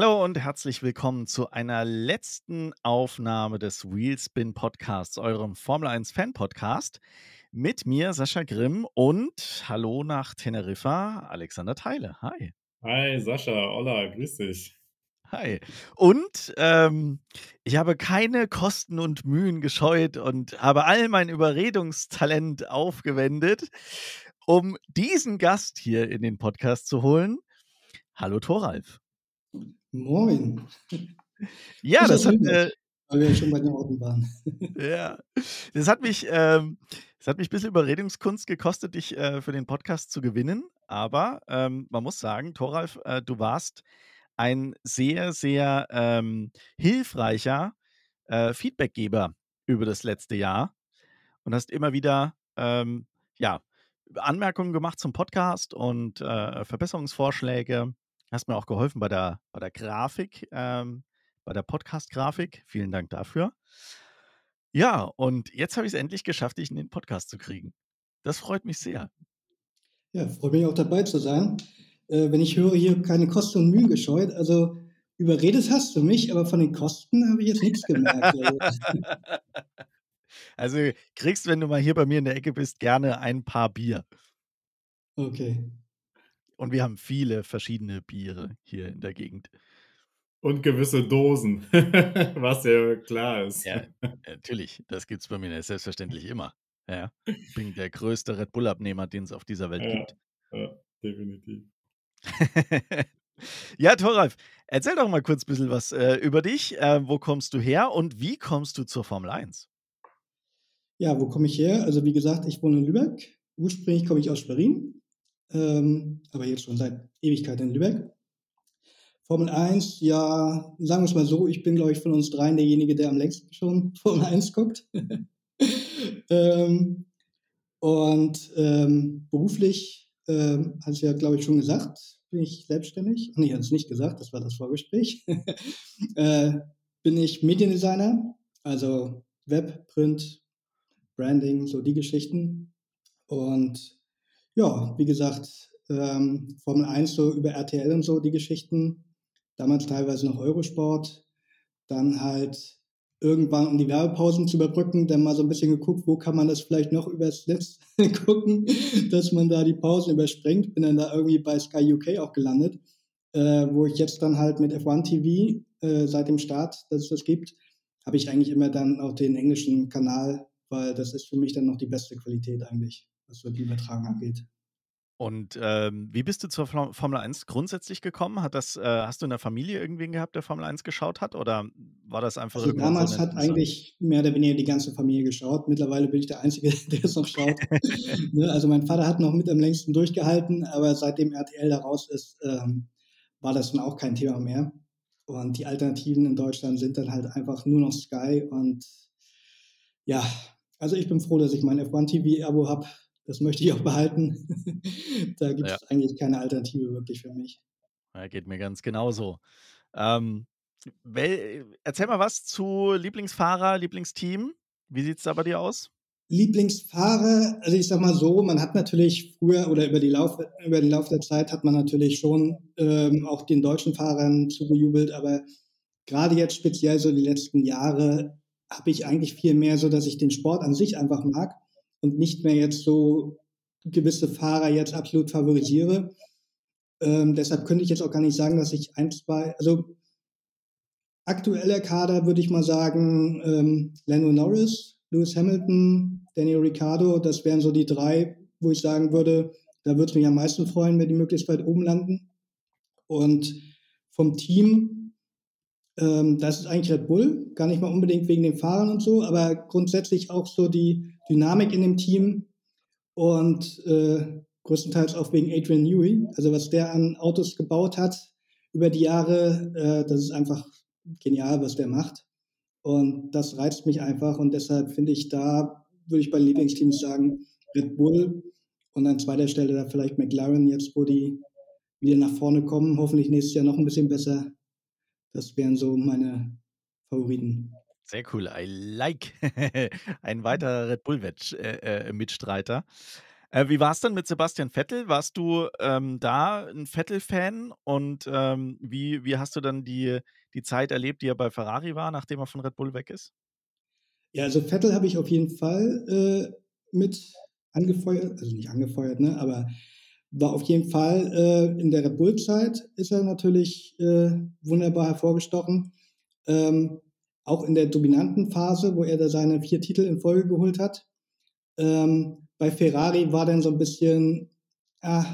Hallo und herzlich willkommen zu einer letzten Aufnahme des Wheelspin Podcasts, eurem Formel 1 Fan Podcast. Mit mir Sascha Grimm und hallo nach Teneriffa, Alexander Theile. Hi. Hi Sascha, hola, grüß dich. Hi. Und ähm, ich habe keine Kosten und Mühen gescheut und habe all mein Überredungstalent aufgewendet, um diesen Gast hier in den Podcast zu holen. Hallo Thoralf. Moin. Ja, das hat, äh, weil wir schon bei den Orten waren. ja, das hat mich, ähm, das hat mich ein bisschen Überredungskunst gekostet, dich äh, für den Podcast zu gewinnen. Aber ähm, man muss sagen, Thoralf, äh, du warst ein sehr, sehr ähm, hilfreicher äh, Feedbackgeber über das letzte Jahr und hast immer wieder ähm, ja, Anmerkungen gemacht zum Podcast und äh, Verbesserungsvorschläge. Hast mir auch geholfen bei der, bei der Grafik, ähm, bei der Podcast-Grafik. Vielen Dank dafür. Ja, und jetzt habe ich es endlich geschafft, dich in den Podcast zu kriegen. Das freut mich sehr. Ja, freue mich auch dabei zu sein. Äh, wenn ich höre, hier keine Kosten und Mühen gescheut, also überredet hast du mich, aber von den Kosten habe ich jetzt nichts gemerkt. Also kriegst, wenn du mal hier bei mir in der Ecke bist, gerne ein paar Bier. okay. Und wir haben viele verschiedene Biere hier in der Gegend. Und gewisse Dosen, was ja klar ist. Ja, natürlich. Das gibt es bei mir selbstverständlich immer. Ja. Ich bin der größte Red Bull-Abnehmer, den es auf dieser Welt Ja, gibt. ja, definitiv. ja, Thoralf, erzähl doch mal kurz ein bisschen was äh, über dich. Äh, wo kommst du her und wie kommst du zur Formel 1? Ja, wo komme ich her? Also wie gesagt, ich wohne in Lübeck. Ursprünglich komme ich aus Schwerin, ähm, aber jetzt schon seit Ewigkeit in Lübeck. Formel 1, ja, sagen wir es mal so, ich bin, glaube ich, von uns dreien derjenige, der am längsten schon Formel 1 guckt. ähm, und ähm, beruflich, ähm, hast du ja, glaube ich, schon gesagt, bin ich selbstständig. Nee, hat es nicht gesagt, das war das Vorgespräch. äh, bin ich Mediendesigner, also Web, Print, Branding, so die Geschichten. Und ja, wie gesagt, ähm, Formel 1 so über RTL und so die Geschichten. Damals teilweise noch Eurosport. Dann halt irgendwann, um die Werbepausen zu überbrücken, dann mal so ein bisschen geguckt, wo kann man das vielleicht noch übers Netz gucken, dass man da die Pausen überspringt. Bin dann da irgendwie bei Sky UK auch gelandet, äh, wo ich jetzt dann halt mit F1 TV äh, seit dem Start, dass es das gibt, habe ich eigentlich immer dann auch den englischen Kanal, weil das ist für mich dann noch die beste Qualität eigentlich, was so die Übertragung angeht. Und ähm, wie bist du zur Formel 1 grundsätzlich gekommen? Hat das, äh, hast du in der Familie irgendwen gehabt, der Formel 1 geschaut hat? Oder war das einfach Also so damals ein hat eigentlich mehr oder weniger die ganze Familie geschaut. Mittlerweile bin ich der Einzige, der es noch schaut. Ne, Also mein Vater hat noch mit am längsten durchgehalten, aber seitdem RTL da raus ist, ähm, war das dann auch kein Thema mehr. Und die Alternativen in Deutschland sind dann halt einfach nur noch Sky. Und ja, also ich bin froh, dass ich mein F1 TV-Abo habe. Das möchte ich auch behalten. da gibt Ja. es eigentlich keine Alternative wirklich für mich. Ja, geht mir ganz genauso. Ähm, erzähl mal was zu Lieblingsfahrer, Lieblingsteam. Wie sieht es da bei dir aus? Lieblingsfahrer, also ich sag mal so, man hat natürlich früher oder über, die Lauf, über den Lauf der Zeit hat man natürlich schon ähm, auch den deutschen Fahrern zugejubelt, aber gerade jetzt speziell so die letzten Jahre habe ich eigentlich viel mehr so, dass ich den Sport an sich einfach mag und nicht mehr jetzt so gewisse Fahrer jetzt absolut favorisiere. Ähm, deshalb könnte ich jetzt auch gar nicht sagen, dass ich ein, zwei, also aktueller Kader würde ich mal sagen, ähm, Lando Norris, Lewis Hamilton, Daniel Ricciardo, das wären so die drei, wo ich sagen würde, da würde es mich am meisten freuen, wenn die möglichst weit oben landen. Und vom Team, ähm, das ist eigentlich Red Bull, gar nicht mal unbedingt wegen den Fahrern und so, aber grundsätzlich auch so die Dynamik in dem Team und äh, größtenteils auch wegen Adrian Newey. Also was der an Autos gebaut hat über die Jahre, äh, das ist einfach genial, was der macht. Und das reizt mich einfach und deshalb finde ich da, würde ich bei Lieblingsteams sagen, Red Bull und an zweiter Stelle da vielleicht McLaren, jetzt wo die wieder nach vorne kommen, hoffentlich nächstes Jahr noch ein bisschen besser. Das wären so meine Favoriten. Sehr cool, I like. Ein weiterer Red Bull-Mitstreiter. Äh, wie war's denn mit Sebastian Vettel? Warst du, ähm, da 'n Vettel-Fan und, ähm, wie wie hast du dann die die Zeit erlebt, die er bei Ferrari war, nachdem er von Red Bull weg ist? Ja, also Vettel habe ich auf jeden Fall, äh, mit angefeuert also nicht angefeuert, ne, aber war auf jeden Fall, äh, in der Red Bull-Zeit ist er natürlich, äh, wunderbar hervorgestochen. Ähm, auch in der dominanten Phase, wo er da seine 4 Titel in Folge geholt hat. Ähm, bei Ferrari war dann so 'n bisschen ah,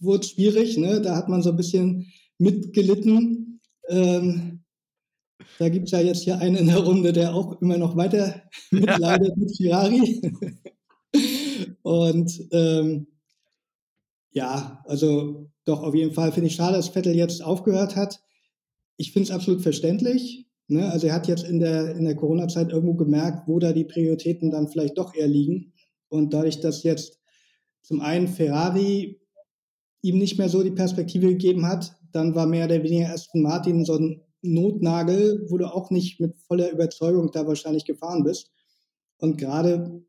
wurde schwierig, ne? Da hat man so 'n bisschen mitgelitten. Ähm, da gibt's ja jetzt hier einen in der Runde, der auch immer noch weiter mitleidet mit Ferrari. Und, ähm ja, also doch, auf jeden Fall finde ich schade, dass Vettel jetzt aufgehört hat. Ich finde es absolut verständlich, ne? Also, er hat jetzt in der in der Corona-Zeit irgendwo gemerkt, wo da die Prioritäten dann vielleicht doch eher liegen. Und dadurch, dass jetzt zum einen Ferrari ihm nicht mehr so die Perspektive gegeben hat, dann war mehr oder weniger Aston Martin so 'n Notnagel, wo du auch nicht mit voller Überzeugung da wahrscheinlich gefahren bist. Und grade,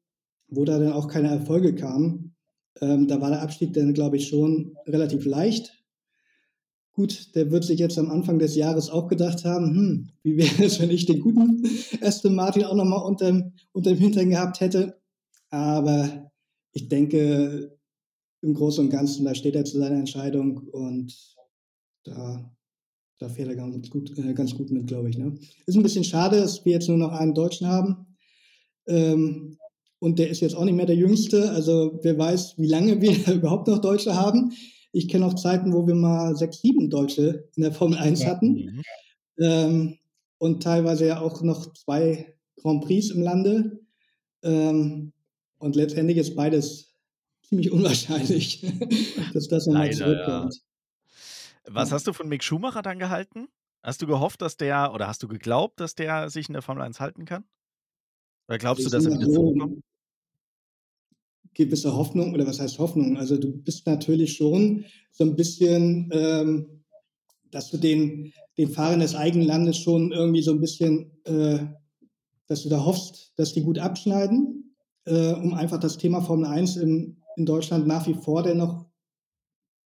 wo da dann auch keine Erfolge kamen, ähm, da war der Abstieg dann, glaube ich, schon relativ leicht. Gut, der wird sich jetzt am Anfang des Jahres auch gedacht haben: „Hm, wie wäre es, wenn ich den guten Aston Martin auch noch mal unterm unterm Hintern gehabt hätte?“ Aber ich denke, im Großen und Ganzen, da steht er zu seiner Entscheidung und da da fährt er ganz gut äh, ganz gut mit, glaube ich, ne? Ist 'n bisschen schade, dass wir jetzt nur noch einen Deutschen haben. Ähm, und der ist jetzt auch nicht mehr der Jüngste. Also, wer weiß, wie lange wir überhaupt noch Deutsche haben. Ich kenne auch Zeiten, wo wir mal 6, 7 Deutsche in der Formel 1 Ja. hatten. Mhm. Ähm, und teilweise ja auch noch 2 Grand Prix im Lande. Ähm, und letztendlich ist beides ziemlich unwahrscheinlich, dass das noch mal Leider, ja. zurückkommt. Was Ja. hast du von Mick Schumacher dann gehalten? Hast du gehofft, dass der oder hast du geglaubt, dass der sich in der Formel 1 halten kann? Oder glaubst du, ich dass sage er wieder zurückkommt? Gewisse Hoffnung oder was heißt Hoffnung? Also, du bist natürlich schon so 'n bisschen, ähm dass du den den Fahrern des eigenen Landes schon irgendwie so 'n bisschen äh, dass du da hoffst, dass die gut abschneiden, äh, um einfach das Thema Formel 1 in in Deutschland nach wie vor dennoch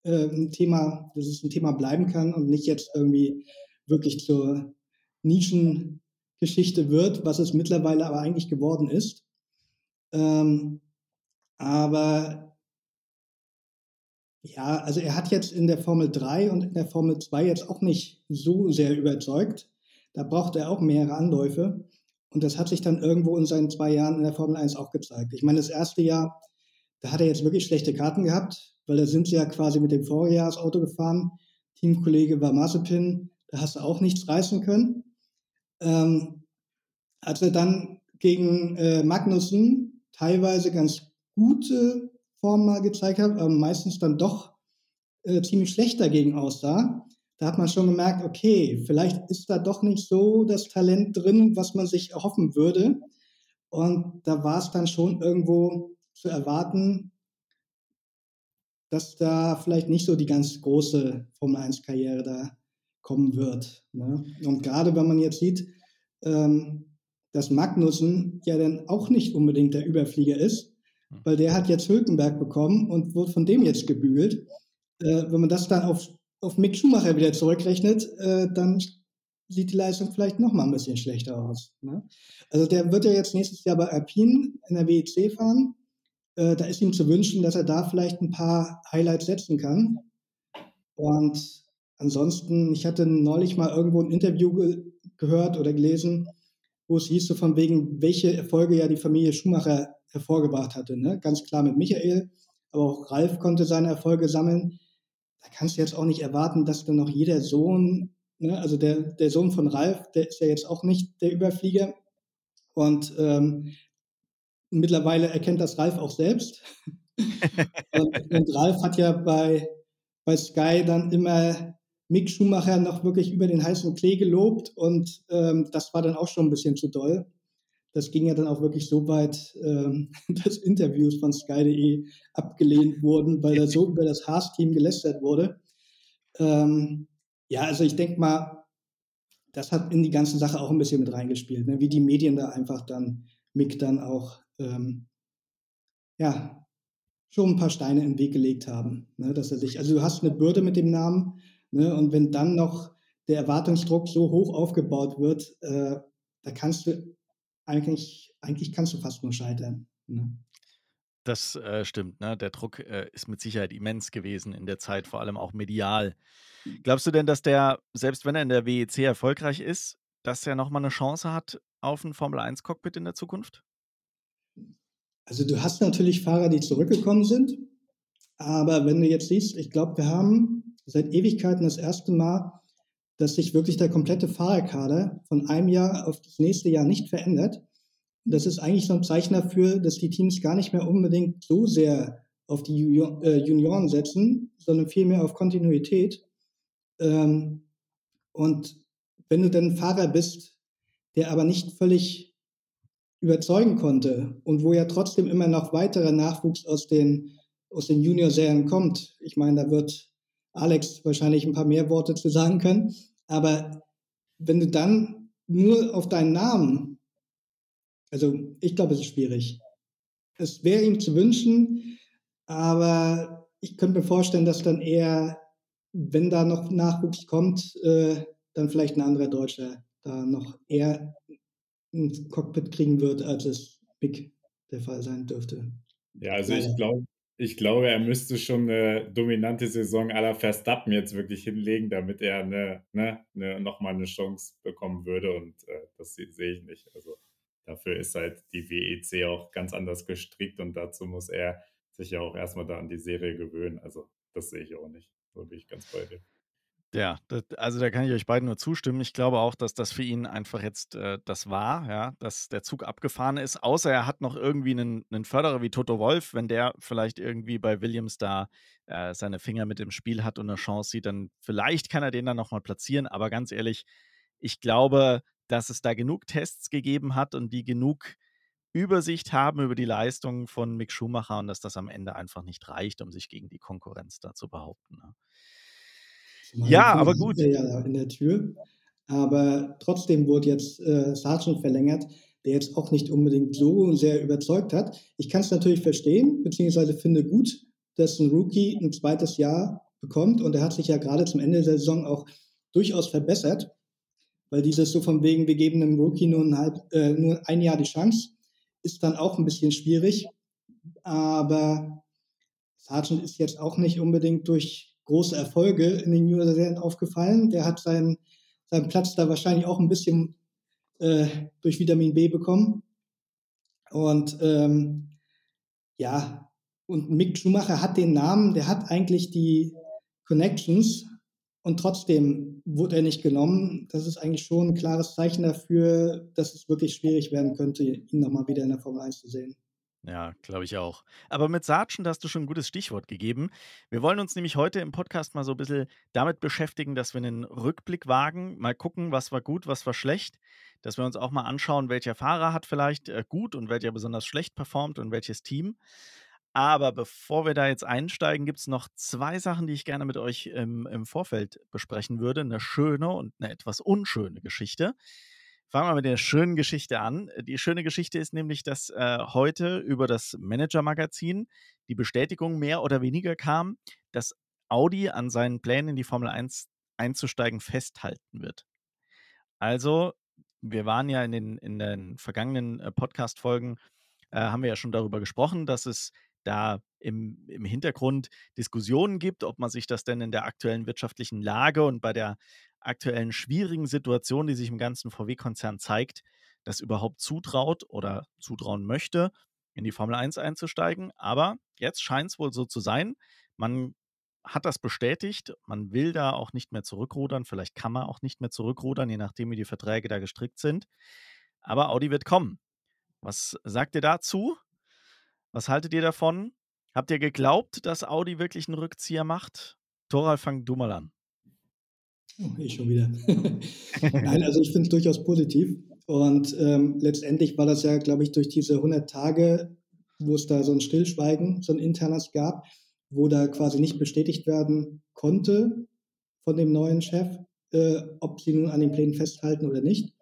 äh, 'n Thema dass es 'n Thema bleiben kann und nicht jetzt irgendwie wirklich zur Nischengeschichte wird, was es mittlerweile aber eigentlich geworden ist. Ähm, aber ja, also, er hat jetzt in der Formel 3 und in der Formel 2 jetzt auch nicht so sehr überzeugt. Da braucht er auch mehrere Anläufe. Und das hat sich dann irgendwo in seinen 2 Jahren in der Formel 1 auch gezeigt. Ich meine, das 1. Jahr, da hat er jetzt wirklich schlechte Karten gehabt, weil da sind sie ja quasi mit dem Vorjahresauto gefahren. Teamkollege war Mazepin, da hast du auch nichts reißen können. Ähm, als er dann gegen, äh, Magnussen teilweise ganz gute Formen mal gezeigt hat, aber meistens dann doch, äh, ziemlich schlecht dagegen aussah, da hat man schon gemerkt: „Okay, vielleicht ist da doch nicht so das Talent drin, was man sich erhoffen würde.“ Und da war's dann schon irgendwo zu erwarten dass da vielleicht nicht so die ganz große Formel-1-Karriere da kommen wird, ne? Und grade wenn man jetzt sieht, ähm, dass Magnussen ja dann auch nicht unbedingt der Überflieger ist. Weil der hat jetzt Hülkenberg bekommen und wurde von dem jetzt gebügelt. Äh, wenn man das dann auf auf Mick Schumacher wieder zurückrechnet, äh, dann sieht die Leistung vielleicht noch mal 'n bisschen schlechter aus, ne? Also, der wird ja jetzt nächstes Jahr bei Alpine in der WEC fahren. Äh, da ist ihm zu wünschen, dass er da vielleicht 'n paar Highlights setzen kann. Und ansonsten ich hatte neulich mal irgendwo 'n Interview ge gehört oder gelesen, wo es hieß so von wegen, welche Erfolge ja die Familie Schumacher hervorgebracht hatte, ne? Ganz klar mit Michael, aber auch Ralf konnte seine Erfolge sammeln. Da kannst du jetzt auch nicht erwarten, dass dann noch jeder Sohn ne, also, der der Sohn von Ralf, der ist ja jetzt auch nicht der Überflieger. Und, ähm, mittlerweile erkennt das Ralf auch selbst. Und und Ralf hat ja bei bei Sky dann immer Mick Schumacher noch wirklich über den heißen Klee gelobt und, ähm, das war dann auch schon 'n bisschen zu doll. Das ging ja dann auch wirklich so weit, ähm, dass Interviews von Sky.de abgelehnt wurden, weil da so über das Haas-Team gelästert wurde. Ähm, ja, also, ich denke mal, das hat in die ganze Sache auch 'n bisschen mit reingespielt, ne, wie die Medien da einfach dann Mick dann auch, ähm ja schon ein paar Steine im Weg gelegt haben. Ne, dass er sich, also du hast eine Bürde mit dem Namen ne, und wenn dann noch der Erwartungsdruck so hoch aufgebaut wird, äh, da kannst du eigentlich, eigentlich kannst du fast nur scheitern. Ne? Das äh, stimmt, ne? Der Druck äh, ist mit Sicherheit immens gewesen in der Zeit, vor allem auch medial. Glaubst du denn, dass der, selbst wenn er in der WEC erfolgreich ist, dass er nochmal eine Chance hat auf ein Formel-1-Cockpit in der Zukunft? Also du hast natürlich Fahrer, die zurückgekommen sind, aber wenn du jetzt siehst, ich glaube, wir haben seit Ewigkeiten das erste Mal, dass sich wirklich der komplette Fahrerkader von einem Jahr auf das nächste Jahr nicht verändert. Das ist eigentlich so ein Zeichen dafür, dass die Teams gar nicht mehr unbedingt so sehr auf die äh, Junioren setzen, sondern vielmehr auf Kontinuität. Ähm, und wenn du dann Fahrer bist, der aber nicht völlig überzeugen konnte und wo ja trotzdem immer noch weiterer Nachwuchs aus den, aus den Junior-Serien kommt, ich meine, da wird Alex wahrscheinlich ein paar mehr Worte zu sagen können, aber wenn du dann nur auf deinen Namen, also ich glaube, es ist schwierig. Es wäre ihm zu wünschen, aber ich könnte mir vorstellen, dass dann eher wenn da noch Nachwuchs kommt, äh, dann vielleicht ein anderer Deutscher da noch eher ein Cockpit kriegen wird, als es Big der Fall sein dürfte. Ja, also ich glaube, ich glaube, er müsste schon eine dominante Saison aller Verstappen jetzt wirklich hinlegen, damit er eine, ne, eine, nochmal eine Chance bekommen würde. Und äh, das sehe ich nicht. Also dafür ist halt die WEC auch ganz anders gestrickt und dazu muss er sich ja auch erstmal da an die Serie gewöhnen. Also das sehe ich auch nicht. So bin ich ganz bei dir. Ja, das, also da kann ich euch beiden nur zustimmen. Ich glaube auch, dass das für ihn einfach jetzt äh, das war, ja, dass der Zug abgefahren ist. Außer er hat noch irgendwie einen, einen Förderer wie Toto Wolf, wenn der vielleicht irgendwie bei Williams da äh, seine Finger mit im Spiel hat und eine Chance sieht, dann vielleicht kann er den dann nochmal platzieren. Aber ganz ehrlich, ich glaube, dass es da genug Tests gegeben hat und die genug Übersicht haben über die Leistungen von Mick Schumacher und dass das am Ende einfach nicht reicht, um sich gegen die Konkurrenz da zu behaupten. Ne? Ja, aber gut. Ja in der Tür. Aber trotzdem wurde jetzt äh, Sargent verlängert, der jetzt auch nicht unbedingt so sehr überzeugt hat. Ich kann es natürlich verstehen, beziehungsweise finde gut, dass ein Rookie ein zweites Jahr bekommt. Und er hat sich ja gerade zum Ende der Saison auch durchaus verbessert, weil dieses so von wegen, wir geben einem Rookie nur ein, halb, äh, nur ein Jahr die Chance ist dann auch ein bisschen schwierig. Aber Sargent ist jetzt auch nicht unbedingt durch große Erfolge in den Junior-Serien aufgefallen. Der hat seinen, seinen Platz da wahrscheinlich auch ein bisschen äh, durch Vitamin B bekommen. Und ähm, ja, und Mick Schumacher hat den Namen, der hat eigentlich die Connections und trotzdem wurde er nicht genommen. Das ist eigentlich schon ein klares Zeichen dafür, dass es wirklich schwierig werden könnte, ihn nochmal wieder in der Formel 1 zu sehen. Ja, glaube ich auch. Aber mit Sargent hast du schon ein gutes Stichwort gegeben. Wir wollen uns nämlich heute im Podcast mal so ein bisschen damit beschäftigen, dass wir einen Rückblick wagen, mal gucken, was war gut, was war schlecht, dass wir uns auch mal anschauen, welcher Fahrer hat vielleicht äh, gut und welcher besonders schlecht performt und welches Team. Aber bevor wir da jetzt einsteigen, gibt es noch zwei Sachen, die ich gerne mit euch im, im Vorfeld besprechen würde. Eine schöne und eine etwas unschöne Geschichte. Fangen wir mit der schönen Geschichte an. Die schöne Geschichte ist nämlich, dass äh, heute über das Manager-Magazin die Bestätigung mehr oder weniger kam, dass Audi an seinen Plänen in die Formel 1 einzusteigen festhalten wird. Also, wir waren ja in den, in den vergangenen äh, Podcast-Folgen, äh, haben wir ja schon darüber gesprochen, dass es da im, im Hintergrund Diskussionen gibt, ob man sich das denn in der aktuellen wirtschaftlichen Lage und bei der aktuellen schwierigen Situation, die sich im ganzen VW-Konzern zeigt, das überhaupt zutraut oder zutrauen möchte, in die Formel 1 einzusteigen. Aber jetzt scheint es wohl so zu sein. Man hat das bestätigt. Man will da auch nicht mehr zurückrudern. Vielleicht kann man auch nicht mehr zurückrudern, je nachdem, wie die Verträge da gestrickt sind. Aber Audi wird kommen. Was sagt ihr dazu? Was haltet ihr davon? Habt ihr geglaubt, dass Audi wirklich einen Rückzieher macht? Toral, fang du mal an. Oh, ich schon wieder. Nein, also ich finde es durchaus positiv. Und ähm, letztendlich war das ja, glaube ich, durch diese 100 Tage, wo es da so ein Stillschweigen, so ein internes gab, wo da quasi nicht bestätigt werden konnte von dem neuen Chef, äh, ob sie nun an den Plänen festhalten oder nicht.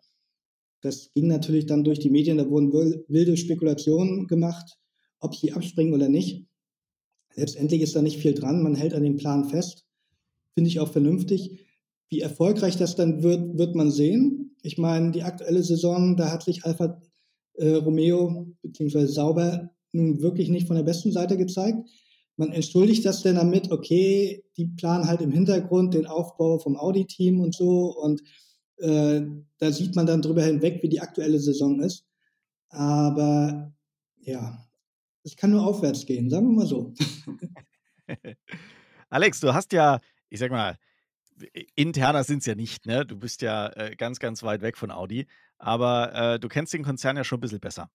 Das ging natürlich dann durch die Medien, da wurden wilde Spekulationen gemacht ob sie abspringen oder nicht. Letztendlich ist da nicht viel dran. Man hält an dem Plan fest. Finde ich auch vernünftig. Wie erfolgreich das dann wird, wird man sehen. Ich meine, die aktuelle Saison, da hat sich Alpha äh, Romeo bzw. Sauber nun wirklich nicht von der besten Seite gezeigt. Man entschuldigt das denn damit, okay, die planen halt im Hintergrund den Aufbau vom Audi-Team und so und äh, da sieht man dann drüber hinweg, wie die aktuelle Saison ist. Aber ja, es kann nur aufwärts gehen, sagen wir mal so. Alex, du hast ja, ich sag mal, interner sind es ja nicht, ne? Du bist ja äh, ganz, ganz weit weg von Audi, aber äh, du kennst den Konzern ja schon ein bisschen besser.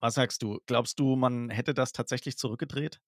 Was sagst du? Glaubst du, man hätte das tatsächlich zurückgedreht?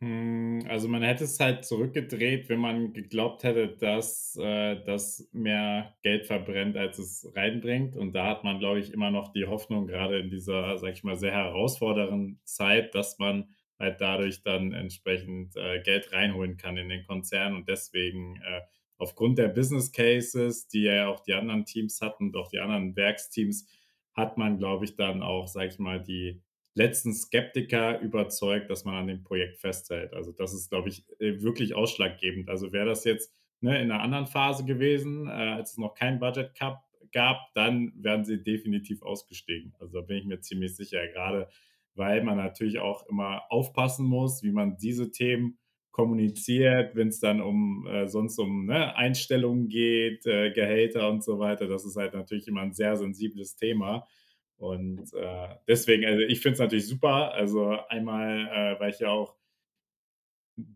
Hm, also, man hätte es halt zurückgedreht, wenn man geglaubt hätte, dass, äh, das mehr Geld verbrennt, als es reinbringt. Und da hat man, glaube ich, immer noch die Hoffnung, gerade in dieser, sage ich mal, sehr herausfordernden Zeit, dass man halt dadurch dann entsprechend, äh, Geld reinholen kann in den Konzern und deswegen, äh, aufgrund der Business Cases, die ja auch die anderen Teams hatten auch die anderen Werksteams, hat man, glaube ich, dann auch, sage ich mal, die letzten Skeptiker überzeugt, dass man an dem Projekt festhält. Also das ist, glaube ich, äh, wirklich ausschlaggebend. Also wäre das jetzt ne, in einer anderen Phase gewesen, äh, als es noch kein Budget Cup gab, dann wären sie definitiv ausgestiegen. Also da bin ich mir ziemlich sicher, gerade weil man natürlich auch immer aufpassen muss, wie man diese Themen kommuniziert, wenn es dann um äh, sonst um ne, Einstellungen geht, äh, Gehälter und so weiter. Das ist halt natürlich immer ein sehr sensibles Thema. Und äh, deswegen, also ich finde es natürlich super. Also einmal, äh, weil ich ja auch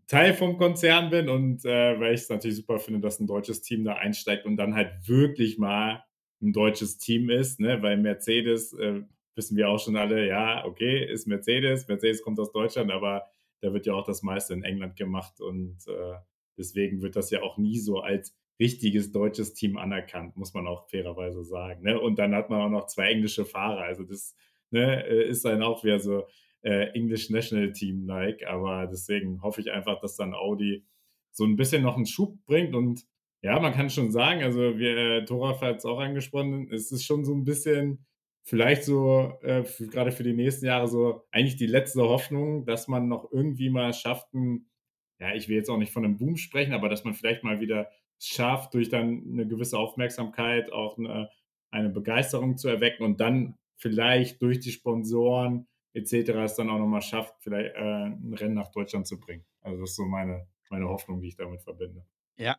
Teil vom Konzern bin und äh, weil ich es natürlich super finde, dass ein deutsches Team da einsteigt und dann halt wirklich mal ein deutsches Team ist, ne? weil Mercedes, äh, wissen wir auch schon alle, ja, okay, ist Mercedes, Mercedes kommt aus Deutschland, aber da wird ja auch das meiste in England gemacht und äh, deswegen wird das ja auch nie so als richtiges deutsches Team anerkannt, muss man auch fairerweise sagen. Ne? Und dann hat man auch noch zwei englische Fahrer. Also das ne, äh, ist dann auch wieder so äh, English National Team like. Aber deswegen hoffe ich einfach, dass dann Audi so ein bisschen noch einen Schub bringt. Und ja, man kann schon sagen, also wir, äh, Toraf hat es auch angesprochen, es ist schon so ein bisschen vielleicht so äh, gerade für die nächsten Jahre so eigentlich die letzte Hoffnung, dass man noch irgendwie mal schafft, ein, ja, ich will jetzt auch nicht von einem Boom sprechen, aber dass man vielleicht mal wieder schafft, durch dann eine gewisse Aufmerksamkeit auch eine, eine Begeisterung zu erwecken und dann vielleicht durch die Sponsoren etc. es dann auch nochmal schafft, vielleicht äh, ein Rennen nach Deutschland zu bringen. Also das ist so meine, meine Hoffnung, die ich damit verbinde. Ja,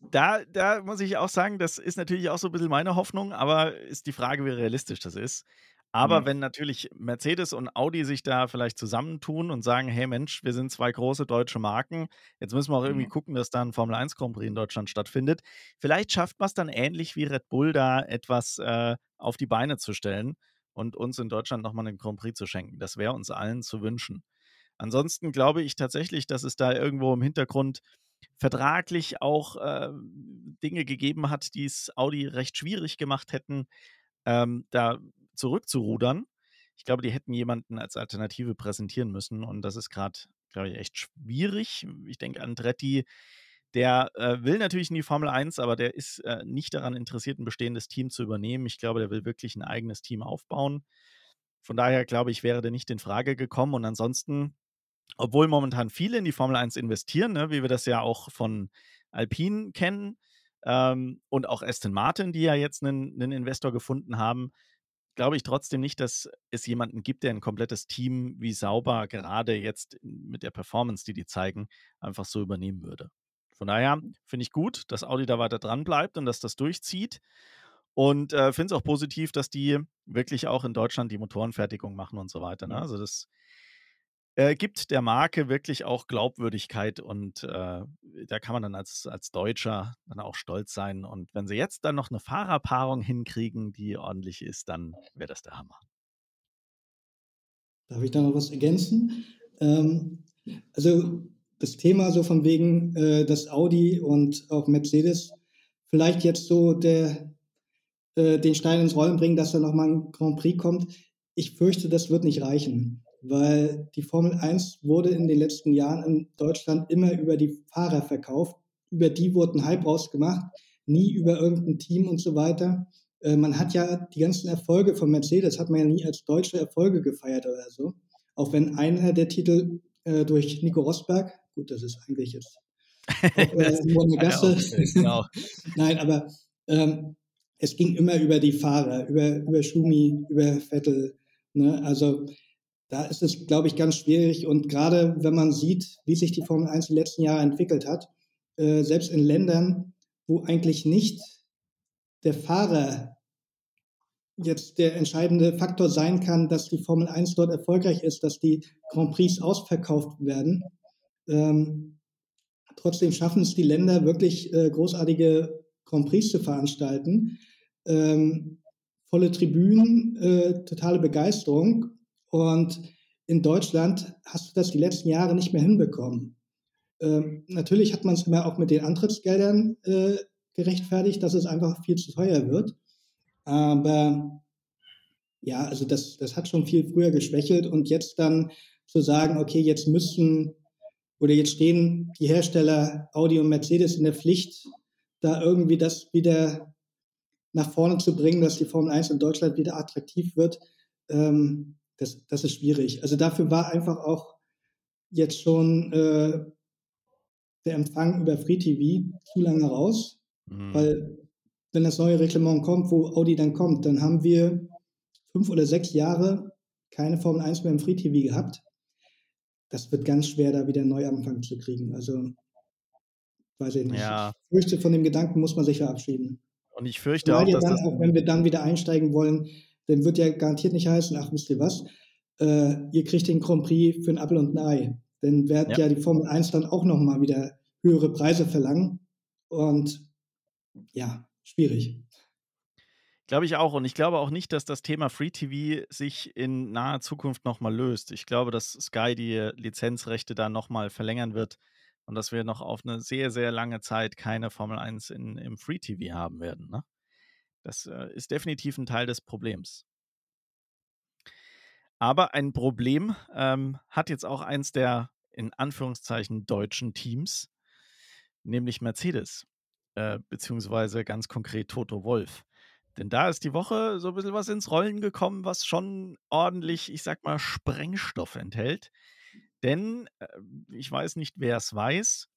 da, da muss ich auch sagen, das ist natürlich auch so ein bisschen meine Hoffnung, aber ist die Frage, wie realistisch das ist. Aber Mhm. wenn natürlich Mercedes und Audi sich da vielleicht zusammentun und sagen: „Hey Mensch, wir sind 2 große deutsche Marken. Jetzt müssen wir auch irgendwie Mhm. gucken, dass da 'n Formel 1 Grand Prix in Deutschland stattfindet.“ Vielleicht schafft man es dann ähnlich wie Red Bull da etwas, äh, auf die Beine zu stellen und uns in Deutschland noch mal 'nen Grand Prix zu schenken. Das wäre uns allen zu wünschen. Ansonsten glaube ich tatsächlich, dass es da irgendwo im Hintergrund vertraglich auch, ähm, Dinge gegeben hat, die es Audi recht schwierig gemacht hätten, ähm, da zurückzurudern. Ich glaube, die hätten jemanden als Alternative präsentieren müssen und das ist gerade, glaube ich, echt schwierig. Ich denke, Andretti, der, äh, will natürlich in die Formel 1, aber der ist, äh, nicht daran interessiert, ein bestehendes Team zu übernehmen. Ich glaube, der will wirklich ein eigenes Team aufbauen. Von daher glaube ich, wäre der nicht in Frage gekommen und ansonsten obwohl momentan viele in die Formel 1 investieren, ne, wie wir das ja auch von Alpine kennen, ähm, und auch Aston Martin, die ja jetzt einen 'nen Investor gefunden haben, glaube ich trotzdem nicht, dass es jemanden gibt, der ein komplettes Team wie Sauber gerade jetzt mit der Performance, die die zeigen, einfach so übernehmen würde. Von daher finde ich gut, dass Audi da weiter dran bleibt und dass das durchzieht und, äh, finde es auch positiv, dass die wirklich auch in Deutschland die Motorenfertigung machen und so weiter, ne? Ja. Also, das äh, gibt der Marke wirklich auch Glaubwürdigkeit und, äh, da kann man dann als als Deutscher dann auch stolz sein. Und wenn sie jetzt dann noch eine Fahrerpaarung hinkriegen, die ordentlich ist, dann wäre das der Hammer. Darf ich da noch was ergänzen? Ähm, also das Thema so von wegen, äh, dass Audi und auch Mercedes vielleicht jetzt so der, äh, den Stein ins Rollen bringen, dass da nochmal ein Grand Prix kommt. Ich fürchte, das wird nicht reichen, weil die Formel 1 wurde in den letzten Jahren in Deutschland immer über die Fahrer verkauft. Über die wurde ein Hype rausgemacht, nie über irgendein Team und so weiter. Äh, man hat ja die ganzen Erfolge von Mercedes, hat man ja nie als deutsche Erfolge gefeiert oder so. auch wenn einer der Titel äh, durch Nico Rosberg, gut, das ist eigentlich jetzt auch, äh, nur eine Gasse. genau. Nein, aber ähm, es ging immer über die Fahrer, über, über Schumi, über Vettel. Ne? Also da ist es, glaube ich, ganz schwierig. Und gerade wenn man sieht, wie sich die Formel 1 die letzten Jahre entwickelt hat, äh, selbst in Ländern, wo eigentlich nicht der Fahrer jetzt der entscheidende Faktor sein kann, dass die Formel 1 dort erfolgreich ist, dass die Grand Prix ausverkauft werden. Ähm, trotzdem schaffen es die Länder wirklich äh, großartige Grand Prix zu veranstalten. Ähm, volle Tribünen, äh, totale Begeisterung. Und in Deutschland hast du das die letzten Jahre nicht mehr hinbekommen. Ähm, natürlich hat man es immer auch mit den Antrittsgeldern äh, gerechtfertigt, dass es einfach viel zu teuer wird. Aber ja, also das, das hat schon viel früher geschwächelt und jetzt dann zu sagen, okay, jetzt müssen oder jetzt stehen die Hersteller Audi und Mercedes in der Pflicht, da irgendwie das wieder nach vorne zu bringen, dass die Formel 1 in Deutschland wieder attraktiv wird, ähm, das, das ist schwierig. Also dafür war einfach auch jetzt schon äh, der Empfang über Free TV zu lange raus, mhm. weil wenn das neue Reglement kommt, wo Audi dann kommt, dann haben wir fünf oder sechs Jahre keine Formel 1 mehr im Free TV gehabt. Das wird ganz schwer, da wieder einen Neuanfang zu kriegen. Also weiß ich nicht. Ja. Ich fürchte, von dem Gedanken muss man sich verabschieden. Und ich fürchte Weil auch, dass dann, das auch wenn wir dann wieder einsteigen wollen, dann wird ja garantiert nicht heißen, ach, wisst ihr was, äh, ihr kriegt den Grand Prix für ein Apfel und ein Ei. Dann wird ja. ja die Formel 1 dann auch nochmal wieder höhere Preise verlangen. Und ja, schwierig. Glaube ich auch. Und ich glaube auch nicht, dass das Thema Free TV sich in naher Zukunft nochmal löst. Ich glaube, dass Sky die Lizenzrechte da nochmal verlängern wird und dass wir noch auf eine sehr, sehr lange Zeit keine Formel 1 in, im Free TV haben werden. Ne? Das äh, ist definitiv ein Teil des Problems. Aber ein Problem ähm, hat jetzt auch eins der in Anführungszeichen deutschen Teams, nämlich Mercedes, äh, beziehungsweise ganz konkret Toto Wolf. Denn da ist die Woche so ein bisschen was ins Rollen gekommen, was schon ordentlich, ich sag mal, Sprengstoff enthält. Denn äh, ich weiß nicht, wer es weiß.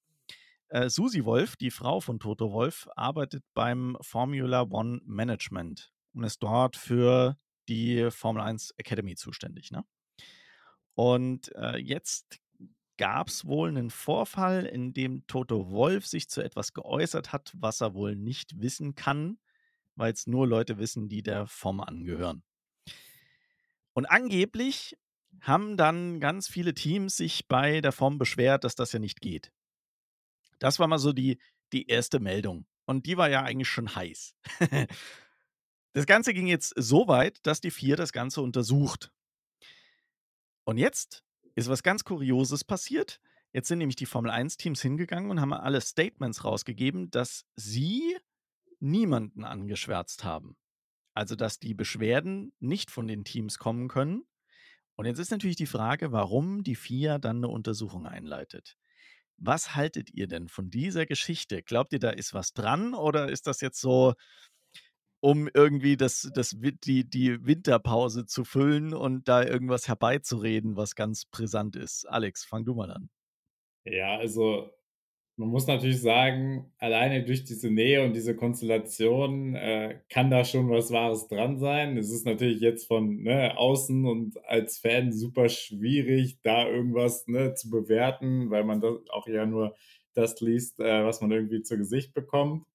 Äh, Susi Wolf, die Frau von Toto Wolf, arbeitet beim Formula One Management und ist dort für die Formel 1 Academy zuständig. Ne? Und äh, jetzt gab es wohl einen Vorfall, in dem Toto Wolf sich zu etwas geäußert hat, was er wohl nicht wissen kann, weil es nur Leute wissen, die der Form angehören. Und angeblich haben dann ganz viele Teams sich bei der Form beschwert, dass das ja nicht geht. Das war mal so die, die erste Meldung. Und die war ja eigentlich schon heiß. das Ganze ging jetzt so weit, dass die vier das Ganze untersucht. Und jetzt ist was ganz Kurioses passiert. Jetzt sind nämlich die Formel 1-Teams hingegangen und haben alle Statements rausgegeben, dass sie niemanden angeschwärzt haben. Also, dass die Beschwerden nicht von den Teams kommen können. Und jetzt ist natürlich die Frage, warum die FIA dann eine Untersuchung einleitet. Was haltet ihr denn von dieser Geschichte? Glaubt ihr, da ist was dran oder ist das jetzt so, um irgendwie das, das, die, die Winterpause zu füllen und da irgendwas herbeizureden, was ganz brisant ist? Alex, fang du mal an. Ja, also man muss natürlich sagen, alleine durch diese Nähe und diese Konstellation äh, kann da schon was Wahres dran sein. Es ist natürlich jetzt von ne, außen und als Fan super schwierig, da irgendwas ne, zu bewerten, weil man das auch ja nur das liest, äh, was man irgendwie zu Gesicht bekommt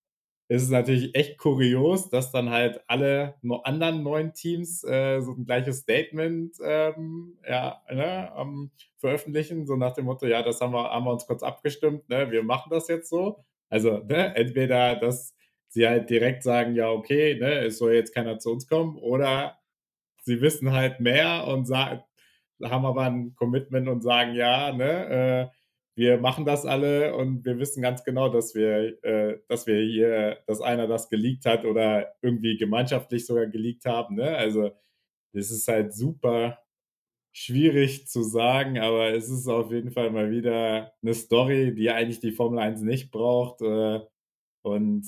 ist es natürlich echt kurios, dass dann halt alle anderen neuen Teams äh, so ein gleiches Statement ähm, ja, ne, ähm, veröffentlichen, so nach dem Motto, ja, das haben wir, haben wir uns kurz abgestimmt, ne, wir machen das jetzt so. Also ne, entweder, dass sie halt direkt sagen, ja, okay, ne, es soll jetzt keiner zu uns kommen, oder sie wissen halt mehr und sagen, haben aber ein Commitment und sagen, ja, ne, äh, wir machen das alle und wir wissen ganz genau, dass wir, äh, dass wir hier, dass einer das geleakt hat oder irgendwie gemeinschaftlich sogar geleakt haben. Ne? Also es ist halt super schwierig zu sagen, aber es ist auf jeden Fall mal wieder eine Story, die eigentlich die Formel 1 nicht braucht. Äh, und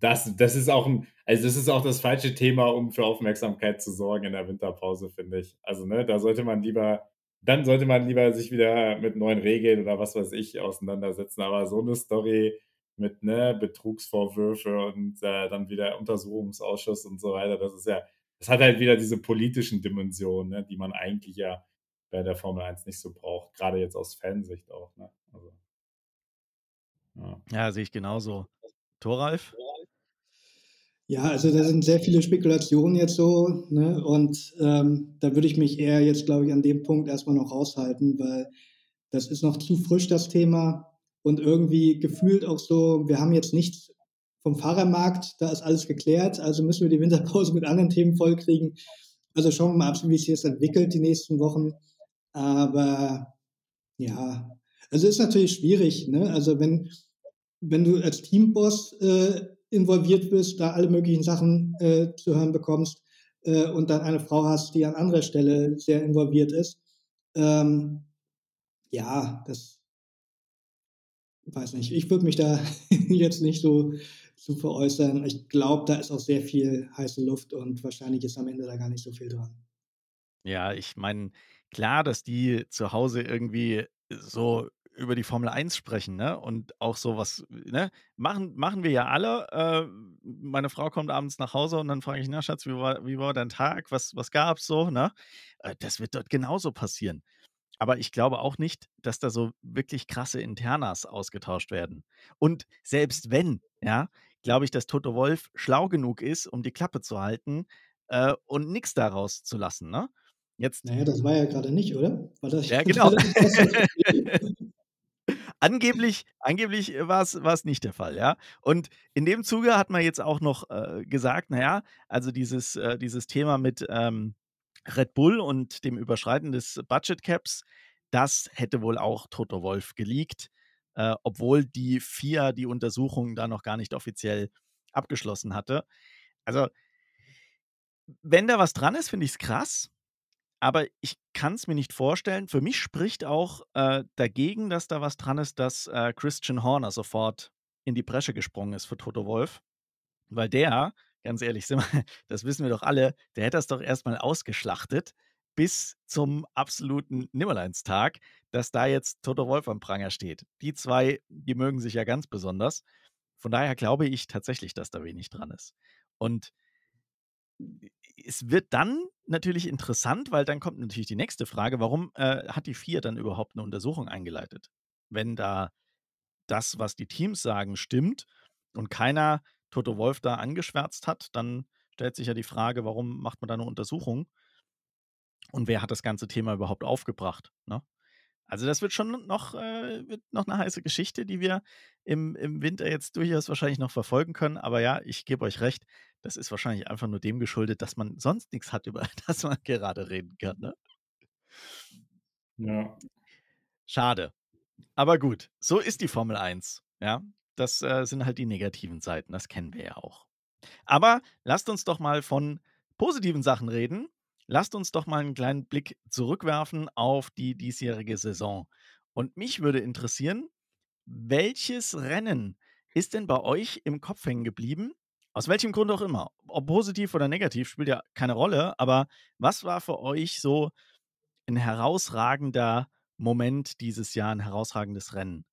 das, das ist auch ein, also das ist auch das falsche Thema, um für Aufmerksamkeit zu sorgen in der Winterpause, finde ich. Also, ne, da sollte man lieber dann sollte man lieber sich wieder mit neuen Regeln oder was weiß ich auseinandersetzen. Aber so eine Story mit ne, Betrugsvorwürfe und äh, dann wieder Untersuchungsausschuss und so weiter, das ist ja, das hat halt wieder diese politischen Dimensionen, ne, die man eigentlich ja bei der Formel 1 nicht so braucht, gerade jetzt aus Fansicht auch. Ne? Also, ja. ja, sehe ich genauso. Thoralf? Ja, also da sind sehr viele Spekulationen jetzt so, ne? Und ähm, da würde ich mich eher jetzt, glaube ich, an dem Punkt erstmal noch raushalten, weil das ist noch zu frisch, das Thema. Und irgendwie gefühlt auch so, wir haben jetzt nichts vom Fahrermarkt, da ist alles geklärt, also müssen wir die Winterpause mit anderen Themen vollkriegen. Also schauen wir mal ab, wie sich das entwickelt die nächsten Wochen. Aber ja, also ist natürlich schwierig, ne? Also wenn, wenn du als Teamboss äh, involviert bist, da alle möglichen Sachen äh, zu hören bekommst äh, und dann eine Frau hast, die an anderer Stelle sehr involviert ist. Ähm, ja, das weiß nicht. Ich würde mich da jetzt nicht so zu veräußern. Ich glaube, da ist auch sehr viel heiße Luft und wahrscheinlich ist am Ende da gar nicht so viel dran. Ja, ich meine, klar, dass die zu Hause irgendwie so über die Formel 1 sprechen, ne? Und auch so was, ne? Machen, machen wir ja alle. Äh, meine Frau kommt abends nach Hause und dann frage ich, na Schatz, wie war, wie war dein Tag? Was, was gab's so, ne? Äh, das wird dort genauso passieren. Aber ich glaube auch nicht, dass da so wirklich krasse Internas ausgetauscht werden. Und selbst wenn, ja, glaube ich, dass Toto Wolf schlau genug ist, um die Klappe zu halten äh, und nichts daraus zu lassen, ne? Jetzt, naja, das war ja gerade nicht, oder? War das, ja, genau. angeblich angeblich war es nicht der Fall, ja. Und in dem Zuge hat man jetzt auch noch äh, gesagt, naja, also dieses, äh, dieses Thema mit ähm, Red Bull und dem Überschreiten des Budget Caps, das hätte wohl auch Toto Wolf geleakt, äh, obwohl die FIA die Untersuchung da noch gar nicht offiziell abgeschlossen hatte. Also, wenn da was dran ist, finde ich es krass aber ich kann es mir nicht vorstellen. Für mich spricht auch äh, dagegen, dass da was dran ist, dass äh, Christian Horner sofort in die Bresche gesprungen ist für Toto Wolf. Weil der, ganz ehrlich, das wissen wir doch alle, der hätte das doch erstmal ausgeschlachtet bis zum absoluten Nimmerleinstag, dass da jetzt Toto Wolf am Pranger steht. Die zwei, die mögen sich ja ganz besonders. Von daher glaube ich tatsächlich, dass da wenig dran ist. Und es wird dann natürlich interessant, weil dann kommt natürlich die nächste Frage, warum äh, hat die FIA dann überhaupt eine Untersuchung eingeleitet? Wenn da das, was die Teams sagen, stimmt und keiner Toto Wolf da angeschwärzt hat, dann stellt sich ja die Frage, warum macht man da eine Untersuchung? Und wer hat das ganze Thema überhaupt aufgebracht? Ne? Also das wird schon noch, äh, wird noch eine heiße Geschichte, die wir im, im Winter jetzt durchaus wahrscheinlich noch verfolgen können. Aber ja, ich gebe euch recht, das ist wahrscheinlich einfach nur dem geschuldet, dass man sonst nichts hat, über das man gerade reden kann. Ne? Ja. Schade. Aber gut, so ist die Formel 1. Ja, das äh, sind halt die negativen Seiten, das kennen wir ja auch. Aber lasst uns doch mal von positiven Sachen reden. Lasst uns doch mal einen kleinen Blick zurückwerfen auf die diesjährige Saison. Und mich würde interessieren, welches Rennen ist denn bei euch im Kopf hängen geblieben? Aus welchem Grund auch immer. Ob positiv oder negativ, spielt ja keine Rolle. Aber was war für euch so ein herausragender Moment dieses Jahr, ein herausragendes Rennen?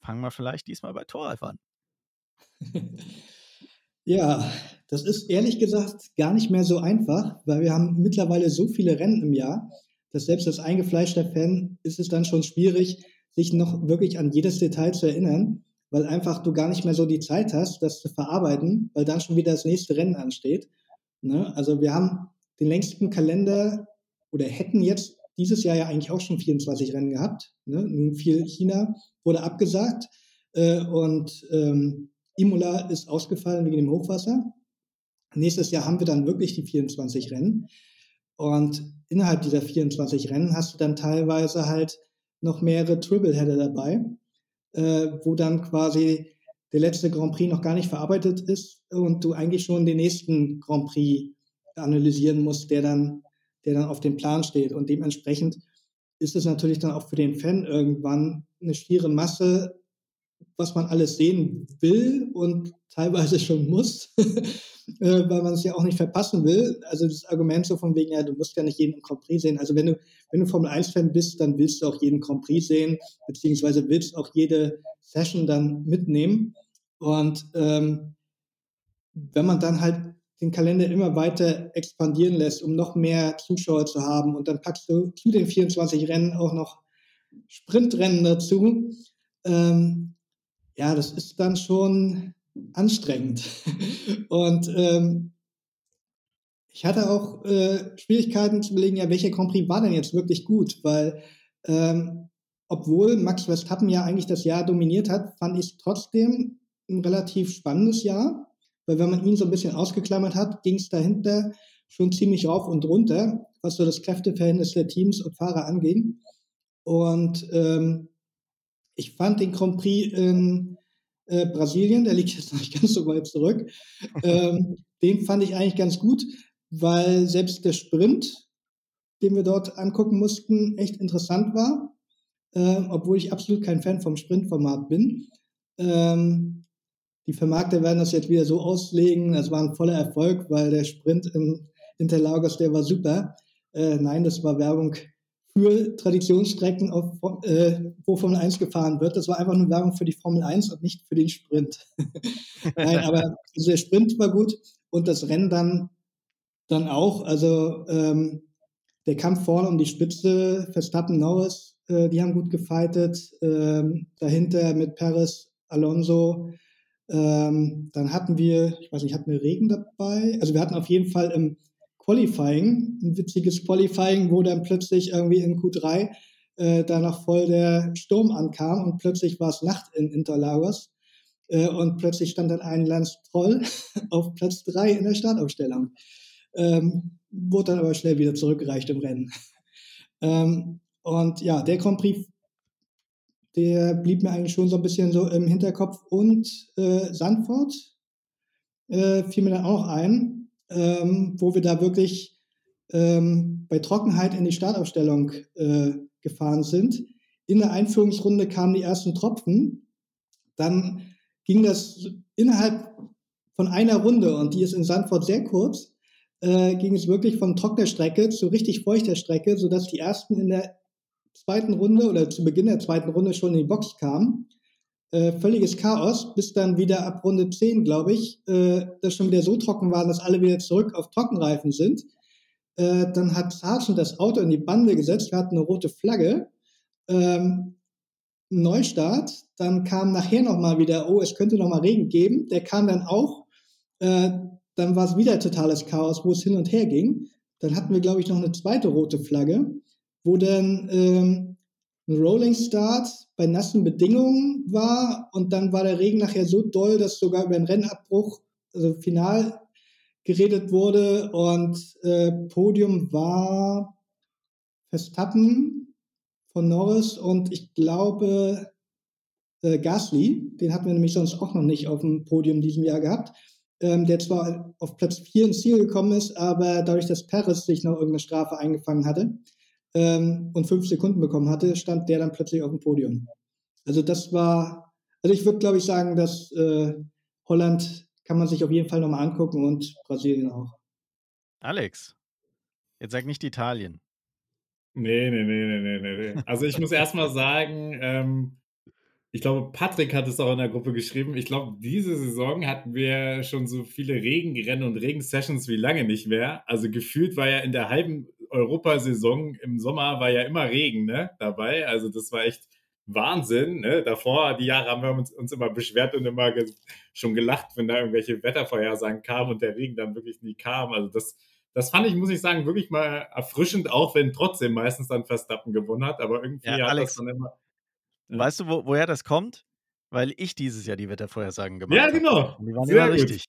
Fangen wir vielleicht diesmal bei Thoralf an. Ja, das ist ehrlich gesagt gar nicht mehr so einfach, weil wir haben mittlerweile so viele Rennen im Jahr, dass selbst als eingefleischter Fan ist es dann schon schwierig, sich noch wirklich an jedes Detail zu erinnern weil einfach du gar nicht mehr so die Zeit hast, das zu verarbeiten, weil dann schon wieder das nächste Rennen ansteht. Ne? Also wir haben den längsten Kalender oder hätten jetzt dieses Jahr ja eigentlich auch schon 24 Rennen gehabt. Ne? Nun viel China wurde abgesagt äh, und ähm, Imola ist ausgefallen wegen dem Hochwasser. Nächstes Jahr haben wir dann wirklich die 24 Rennen. Und innerhalb dieser 24 Rennen hast du dann teilweise halt noch mehrere Tripleheader dabei äh, wo dann quasi der letzte Grand Prix noch gar nicht verarbeitet ist und du eigentlich schon den nächsten Grand Prix analysieren musst, der dann, der dann auf dem Plan steht. Und dementsprechend ist es natürlich dann auch für den Fan irgendwann eine schiere Masse, was man alles sehen will und teilweise schon muss, äh, weil man es ja auch nicht verpassen will. Also das Argument so von wegen, ja, du musst ja nicht jeden Grand Prix sehen. Also wenn du, wenn du Formel 1-Fan bist, dann willst du auch jeden Grand Prix sehen, beziehungsweise willst auch jede Session dann mitnehmen. Und ähm, wenn man dann halt den Kalender immer weiter expandieren lässt, um noch mehr Zuschauer zu haben und dann packst du zu den 24 Rennen auch noch Sprintrennen dazu, ähm, ja, das ist dann schon anstrengend. Und ähm, ich hatte auch äh, Schwierigkeiten zu überlegen, ja, welcher Grand war denn jetzt wirklich gut, weil ähm, obwohl Max Verstappen ja eigentlich das Jahr dominiert hat, fand ich trotzdem ein relativ spannendes Jahr, weil wenn man ihn so ein bisschen ausgeklammert hat, ging es dahinter schon ziemlich rauf und runter, was so das Kräfteverhältnis der Teams und Fahrer anging. Und ähm, ich fand den Grand Prix in äh, Brasilien, der liegt jetzt noch nicht ganz so weit zurück, ähm, den fand ich eigentlich ganz gut, weil selbst der Sprint, den wir dort angucken mussten, echt interessant war, äh, obwohl ich absolut kein Fan vom Sprintformat bin. Ähm, die Vermarkter werden das jetzt wieder so auslegen, es war ein voller Erfolg, weil der Sprint in Interlagos, der war super. Äh, nein, das war Werbung für Traditionsstrecken, auf, äh, wo Formel 1 gefahren wird. Das war einfach nur Werbung für die Formel 1 und nicht für den Sprint. Nein, aber also der Sprint war gut und das Rennen dann, dann auch. Also ähm, der Kampf vorne um die Spitze, Verstappen, Norris, äh, die haben gut gefightet. Ähm, dahinter mit Perez, Alonso. Ähm, dann hatten wir, ich weiß nicht, hatten wir Regen dabei? Also wir hatten auf jeden Fall im Qualifying, ein witziges Qualifying, wo dann plötzlich irgendwie in Q3 äh, da noch voll der Sturm ankam und plötzlich war es Nacht in Interlagos äh, und plötzlich stand dann ein Lance Troll auf Platz 3 in der Startaufstellung. Ähm, wurde dann aber schnell wieder zurückgereicht im Rennen. Ähm, und ja, der Grand Prix, der blieb mir eigentlich schon so ein bisschen so im Hinterkopf und äh, Sandford äh, fiel mir dann auch ein, ähm, wo wir da wirklich ähm, bei Trockenheit in die Startaufstellung äh, gefahren sind. In der Einführungsrunde kamen die ersten Tropfen. Dann ging das innerhalb von einer Runde, und die ist in Sandford sehr kurz, äh, ging es wirklich von trockener Strecke zu richtig feuchter Strecke, sodass die ersten in der zweiten Runde oder zu Beginn der zweiten Runde schon in die Box kamen äh, völliges Chaos, bis dann wieder ab Runde 10, glaube ich, äh, das schon wieder so trocken war, dass alle wieder zurück auf Trockenreifen sind. Äh, dann hat Sargent das Auto in die Bande gesetzt, wir hatten eine rote Flagge. Ähm, Neustart, dann kam nachher nochmal wieder, oh, es könnte nochmal Regen geben. Der kam dann auch. Äh, dann war es wieder totales Chaos, wo es hin und her ging. Dann hatten wir, glaube ich, noch eine zweite rote Flagge, wo dann ähm, ein Rolling Start bei nassen Bedingungen war und dann war der Regen nachher so doll, dass sogar über einen Rennabbruch, also final geredet wurde und äh, Podium war Verstappen von Norris und ich glaube äh, Gasly, den hatten wir nämlich sonst auch noch nicht auf dem Podium diesem Jahr gehabt, ähm, der zwar auf Platz 4 ins Ziel gekommen ist, aber dadurch, dass Perez sich noch irgendeine Strafe eingefangen hatte, ähm, und fünf Sekunden bekommen hatte, stand der dann plötzlich auf dem Podium. Also das war, also ich würde glaube ich sagen, dass äh, Holland kann man sich auf jeden Fall nochmal angucken und Brasilien auch. Alex, jetzt sag nicht Italien. Nee, nee, nee, nee, nee, nee. Also ich muss erstmal sagen, ähm, ich glaube, Patrick hat es auch in der Gruppe geschrieben. Ich glaube, diese Saison hatten wir schon so viele Regenrennen und Regensessions wie lange nicht mehr. Also gefühlt war ja in der halben Europasaison im Sommer war ja immer Regen ne, dabei. Also das war echt Wahnsinn. Ne? Davor, die Jahre haben wir uns, uns immer beschwert und immer ge schon gelacht, wenn da irgendwelche Wettervorhersagen kamen und der Regen dann wirklich nie kam. Also das, das fand ich, muss ich sagen, wirklich mal erfrischend, auch wenn trotzdem meistens dann Verstappen gewonnen hat. Aber irgendwie ja, hat Alex, das dann immer. Weißt du, wo, woher das kommt? Weil ich dieses Jahr die Wettervorhersagen gemacht habe. Ja, genau. Hab. Die waren Sehr immer gut. richtig.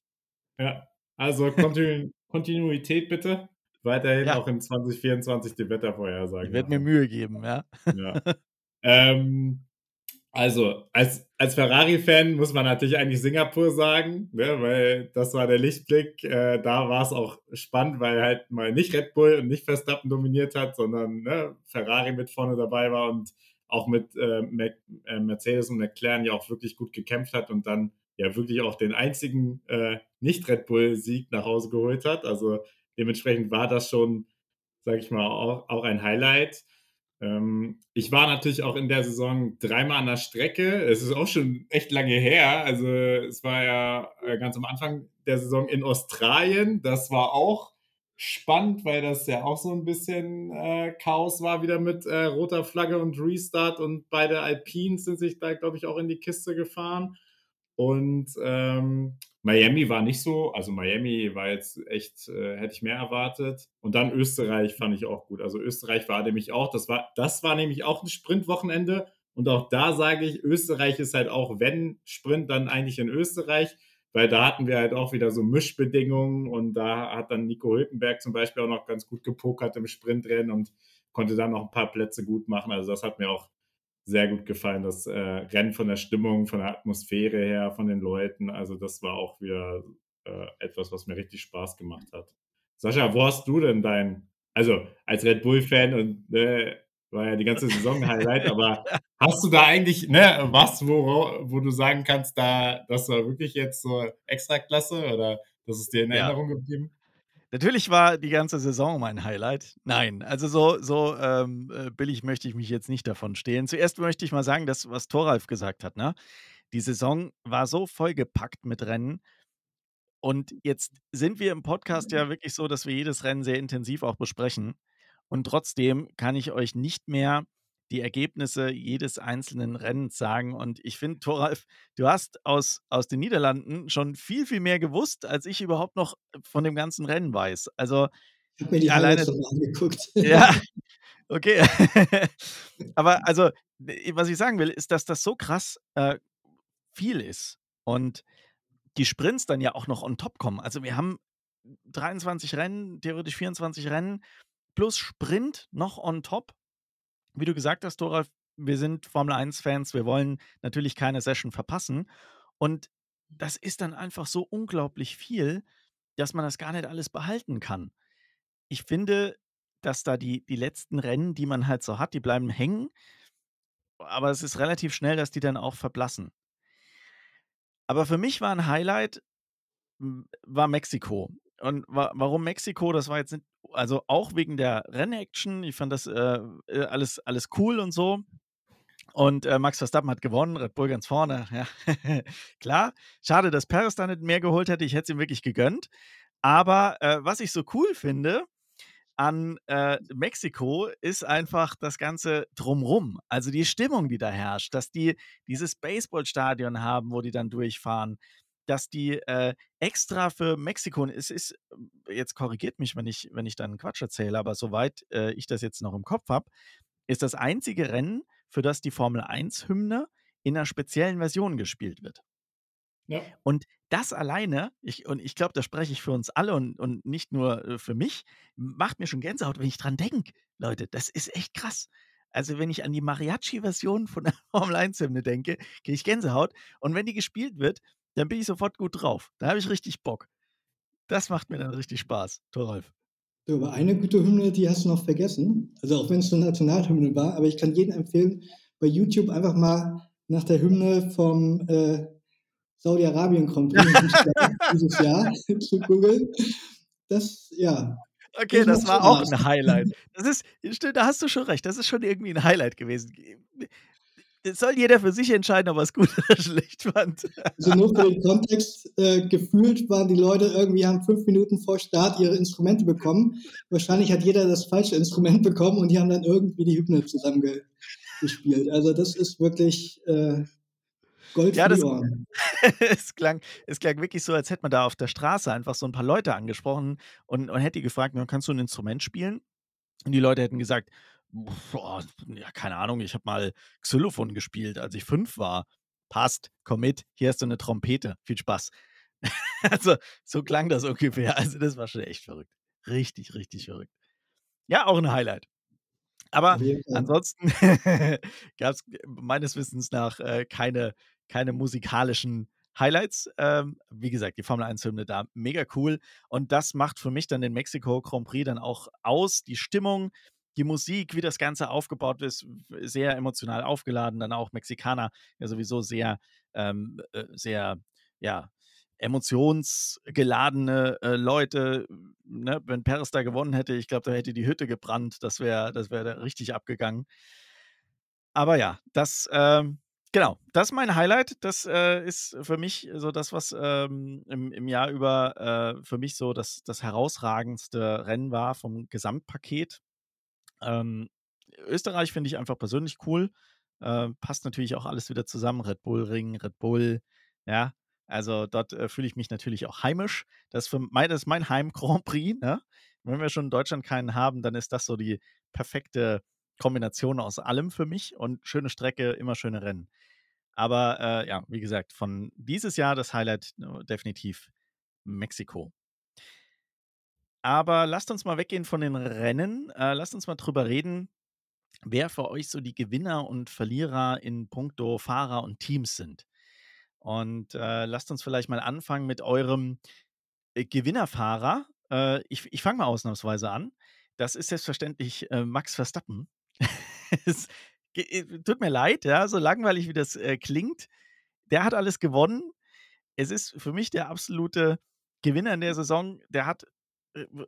Ja, also Kontinu Kontinuität bitte weiterhin ja. auch in 2024 die Wettervorhersagen. Ich werde mir Mühe geben, ja. ja. ähm, also, als, als Ferrari-Fan muss man natürlich eigentlich Singapur sagen, ne, weil das war der Lichtblick. Äh, da war es auch spannend, weil halt mal nicht Red Bull und nicht Verstappen dominiert hat, sondern ne, Ferrari mit vorne dabei war und auch mit äh, äh, Mercedes und McLaren ja auch wirklich gut gekämpft hat und dann ja wirklich auch den einzigen äh, Nicht-Red Bull-Sieg nach Hause geholt hat. Also dementsprechend war das schon, sage ich mal, auch, auch ein Highlight. Ähm, ich war natürlich auch in der Saison dreimal an der Strecke. Es ist auch schon echt lange her. Also es war ja äh, ganz am Anfang der Saison in Australien. Das war auch spannend, weil das ja auch so ein bisschen äh, Chaos war wieder mit äh, roter Flagge und Restart und beide Alpines sind sich da, glaube ich, auch in die Kiste gefahren. Und ähm, Miami war nicht so, also Miami war jetzt echt, äh, hätte ich mehr erwartet. Und dann Österreich fand ich auch gut. Also Österreich war nämlich auch, das war, das war nämlich auch ein Sprintwochenende. Und auch da sage ich, Österreich ist halt auch, wenn Sprint, dann eigentlich in Österreich, weil da hatten wir halt auch wieder so Mischbedingungen und da hat dann Nico Hülkenberg zum Beispiel auch noch ganz gut gepokert im Sprintrennen und konnte dann noch ein paar Plätze gut machen. Also das hat mir auch sehr gut gefallen. Das äh, Rennen von der Stimmung, von der Atmosphäre her, von den Leuten. Also das war auch wieder äh, etwas, was mir richtig Spaß gemacht hat. Sascha, wo hast du denn dein, also als Red Bull-Fan und ne, war ja die ganze Saison Highlight, aber hast du da eigentlich ne, was, wo, wo du sagen kannst, da, das war wirklich jetzt so extra klasse oder das ist dir in Erinnerung ja. geblieben? Natürlich war die ganze Saison mein Highlight. Nein, also so, so ähm, äh, billig möchte ich mich jetzt nicht davon stehlen. Zuerst möchte ich mal sagen, das, was Thoralf gesagt hat, ne? Die Saison war so vollgepackt mit Rennen. Und jetzt sind wir im Podcast ja wirklich so, dass wir jedes Rennen sehr intensiv auch besprechen. Und trotzdem kann ich euch nicht mehr die Ergebnisse jedes einzelnen Rennens sagen. Und ich finde, Thoralf, du hast aus, aus den Niederlanden schon viel, viel mehr gewusst, als ich überhaupt noch von dem ganzen Rennen weiß. Also ich habe mir die alleine schon angeguckt. Ja, okay. Aber also, was ich sagen will, ist, dass das so krass äh, viel ist. Und die Sprints dann ja auch noch on top kommen. Also wir haben 23 Rennen, theoretisch 24 Rennen, plus Sprint noch on top wie du gesagt hast, Thoralf, wir sind Formel 1-Fans, wir wollen natürlich keine Session verpassen. Und das ist dann einfach so unglaublich viel, dass man das gar nicht alles behalten kann. Ich finde, dass da die, die letzten Rennen, die man halt so hat, die bleiben hängen. Aber es ist relativ schnell, dass die dann auch verblassen. Aber für mich war ein Highlight, war Mexiko. Und wa warum Mexiko? Das war jetzt also auch wegen der Rennaction. Ich fand das äh, äh, alles, alles cool und so. Und äh, Max Verstappen hat gewonnen, Red Bull ganz vorne. Ja. Klar, schade, dass Paris da nicht mehr geholt hätte. Ich hätte es ihm wirklich gegönnt. Aber äh, was ich so cool finde an äh, Mexiko ist einfach das Ganze drumrum. Also die Stimmung, die da herrscht, dass die dieses Baseballstadion haben, wo die dann durchfahren dass die äh, extra für Mexiko, es ist, jetzt korrigiert mich, wenn ich, wenn ich dann Quatsch erzähle, aber soweit äh, ich das jetzt noch im Kopf habe, ist das einzige Rennen, für das die Formel 1-Hymne in einer speziellen Version gespielt wird. Ja. Und das alleine, ich, und ich glaube, da spreche ich für uns alle und, und nicht nur äh, für mich, macht mir schon Gänsehaut, wenn ich dran denke. Leute, das ist echt krass. Also, wenn ich an die Mariachi-Version von der Formel 1-Hymne denke, kriege ich Gänsehaut. Und wenn die gespielt wird, dann bin ich sofort gut drauf. Da habe ich richtig Bock. Das macht mir dann richtig Spaß, Thoralf. So, aber eine gute Hymne, die hast du noch vergessen. Also auch wenn es eine Nationalhymne war, aber ich kann jedem empfehlen, bei YouTube einfach mal nach der Hymne vom äh, Saudi-Arabien Prix dieses Jahr zu googeln. Das, ja. Okay, das, das war auch ein Highlight. Das ist, da hast du schon recht, das ist schon irgendwie ein Highlight gewesen soll jeder für sich entscheiden, ob er es gut oder schlecht fand. Also nur für den Kontext, äh, gefühlt waren die Leute irgendwie, haben fünf Minuten vor Start ihre Instrumente bekommen. Wahrscheinlich hat jeder das falsche Instrument bekommen und die haben dann irgendwie die Hymne zusammengespielt. Also das ist wirklich äh, Gold ja, Ohren. es, klang, es klang wirklich so, als hätte man da auf der Straße einfach so ein paar Leute angesprochen und, und hätte die gefragt, kannst du ein Instrument spielen? Und die Leute hätten gesagt, boah, ja, keine Ahnung, ich habe mal Xylophon gespielt, als ich fünf war. Passt, komm mit, hier hast du eine Trompete. Viel Spaß. also, so klang das ungefähr. Also, das war schon echt verrückt. Richtig, richtig verrückt. Ja, auch ein Highlight. Aber ansonsten gab es meines Wissens nach äh, keine, keine musikalischen Highlights. Ähm, wie gesagt, die Formel 1-Hymne da mega cool. Und das macht für mich dann den Mexiko Grand Prix dann auch aus. Die Stimmung, die Musik, wie das Ganze aufgebaut ist, sehr emotional aufgeladen. Dann auch Mexikaner, ja sowieso sehr, ähm, äh, sehr, ja, emotionsgeladene äh, Leute. Ne? Wenn Paris da gewonnen hätte, ich glaube, da hätte die Hütte gebrannt. Das wäre das wär richtig abgegangen. Aber ja, das, ähm, genau, das ist mein Highlight. Das äh, ist für mich so das, was ähm, im, im Jahr über äh, für mich so das, das herausragendste Rennen war vom Gesamtpaket. Ähm, Österreich finde ich einfach persönlich cool. Äh, passt natürlich auch alles wieder zusammen. Red Bull Ring, Red Bull, ja. Also dort äh, fühle ich mich natürlich auch heimisch. Das ist, für mein, das ist mein Heim-Grand Prix. Ne? Wenn wir schon in Deutschland keinen haben, dann ist das so die perfekte Kombination aus allem für mich und schöne Strecke, immer schöne Rennen. Aber äh, ja, wie gesagt, von dieses Jahr das Highlight äh, definitiv Mexiko. Aber lasst uns mal weggehen von den Rennen. Äh, lasst uns mal drüber reden, wer für euch so die Gewinner und Verlierer in puncto Fahrer und Teams sind. Und äh, lasst uns vielleicht mal anfangen mit eurem äh, Gewinnerfahrer. Äh, ich ich fange mal ausnahmsweise an. Das ist selbstverständlich äh, Max Verstappen. es äh, tut mir leid, ja, so langweilig wie das klingt. Der hat alles gewonnen. Es ist für mich der absolute Gewinner in der Saison. Der hat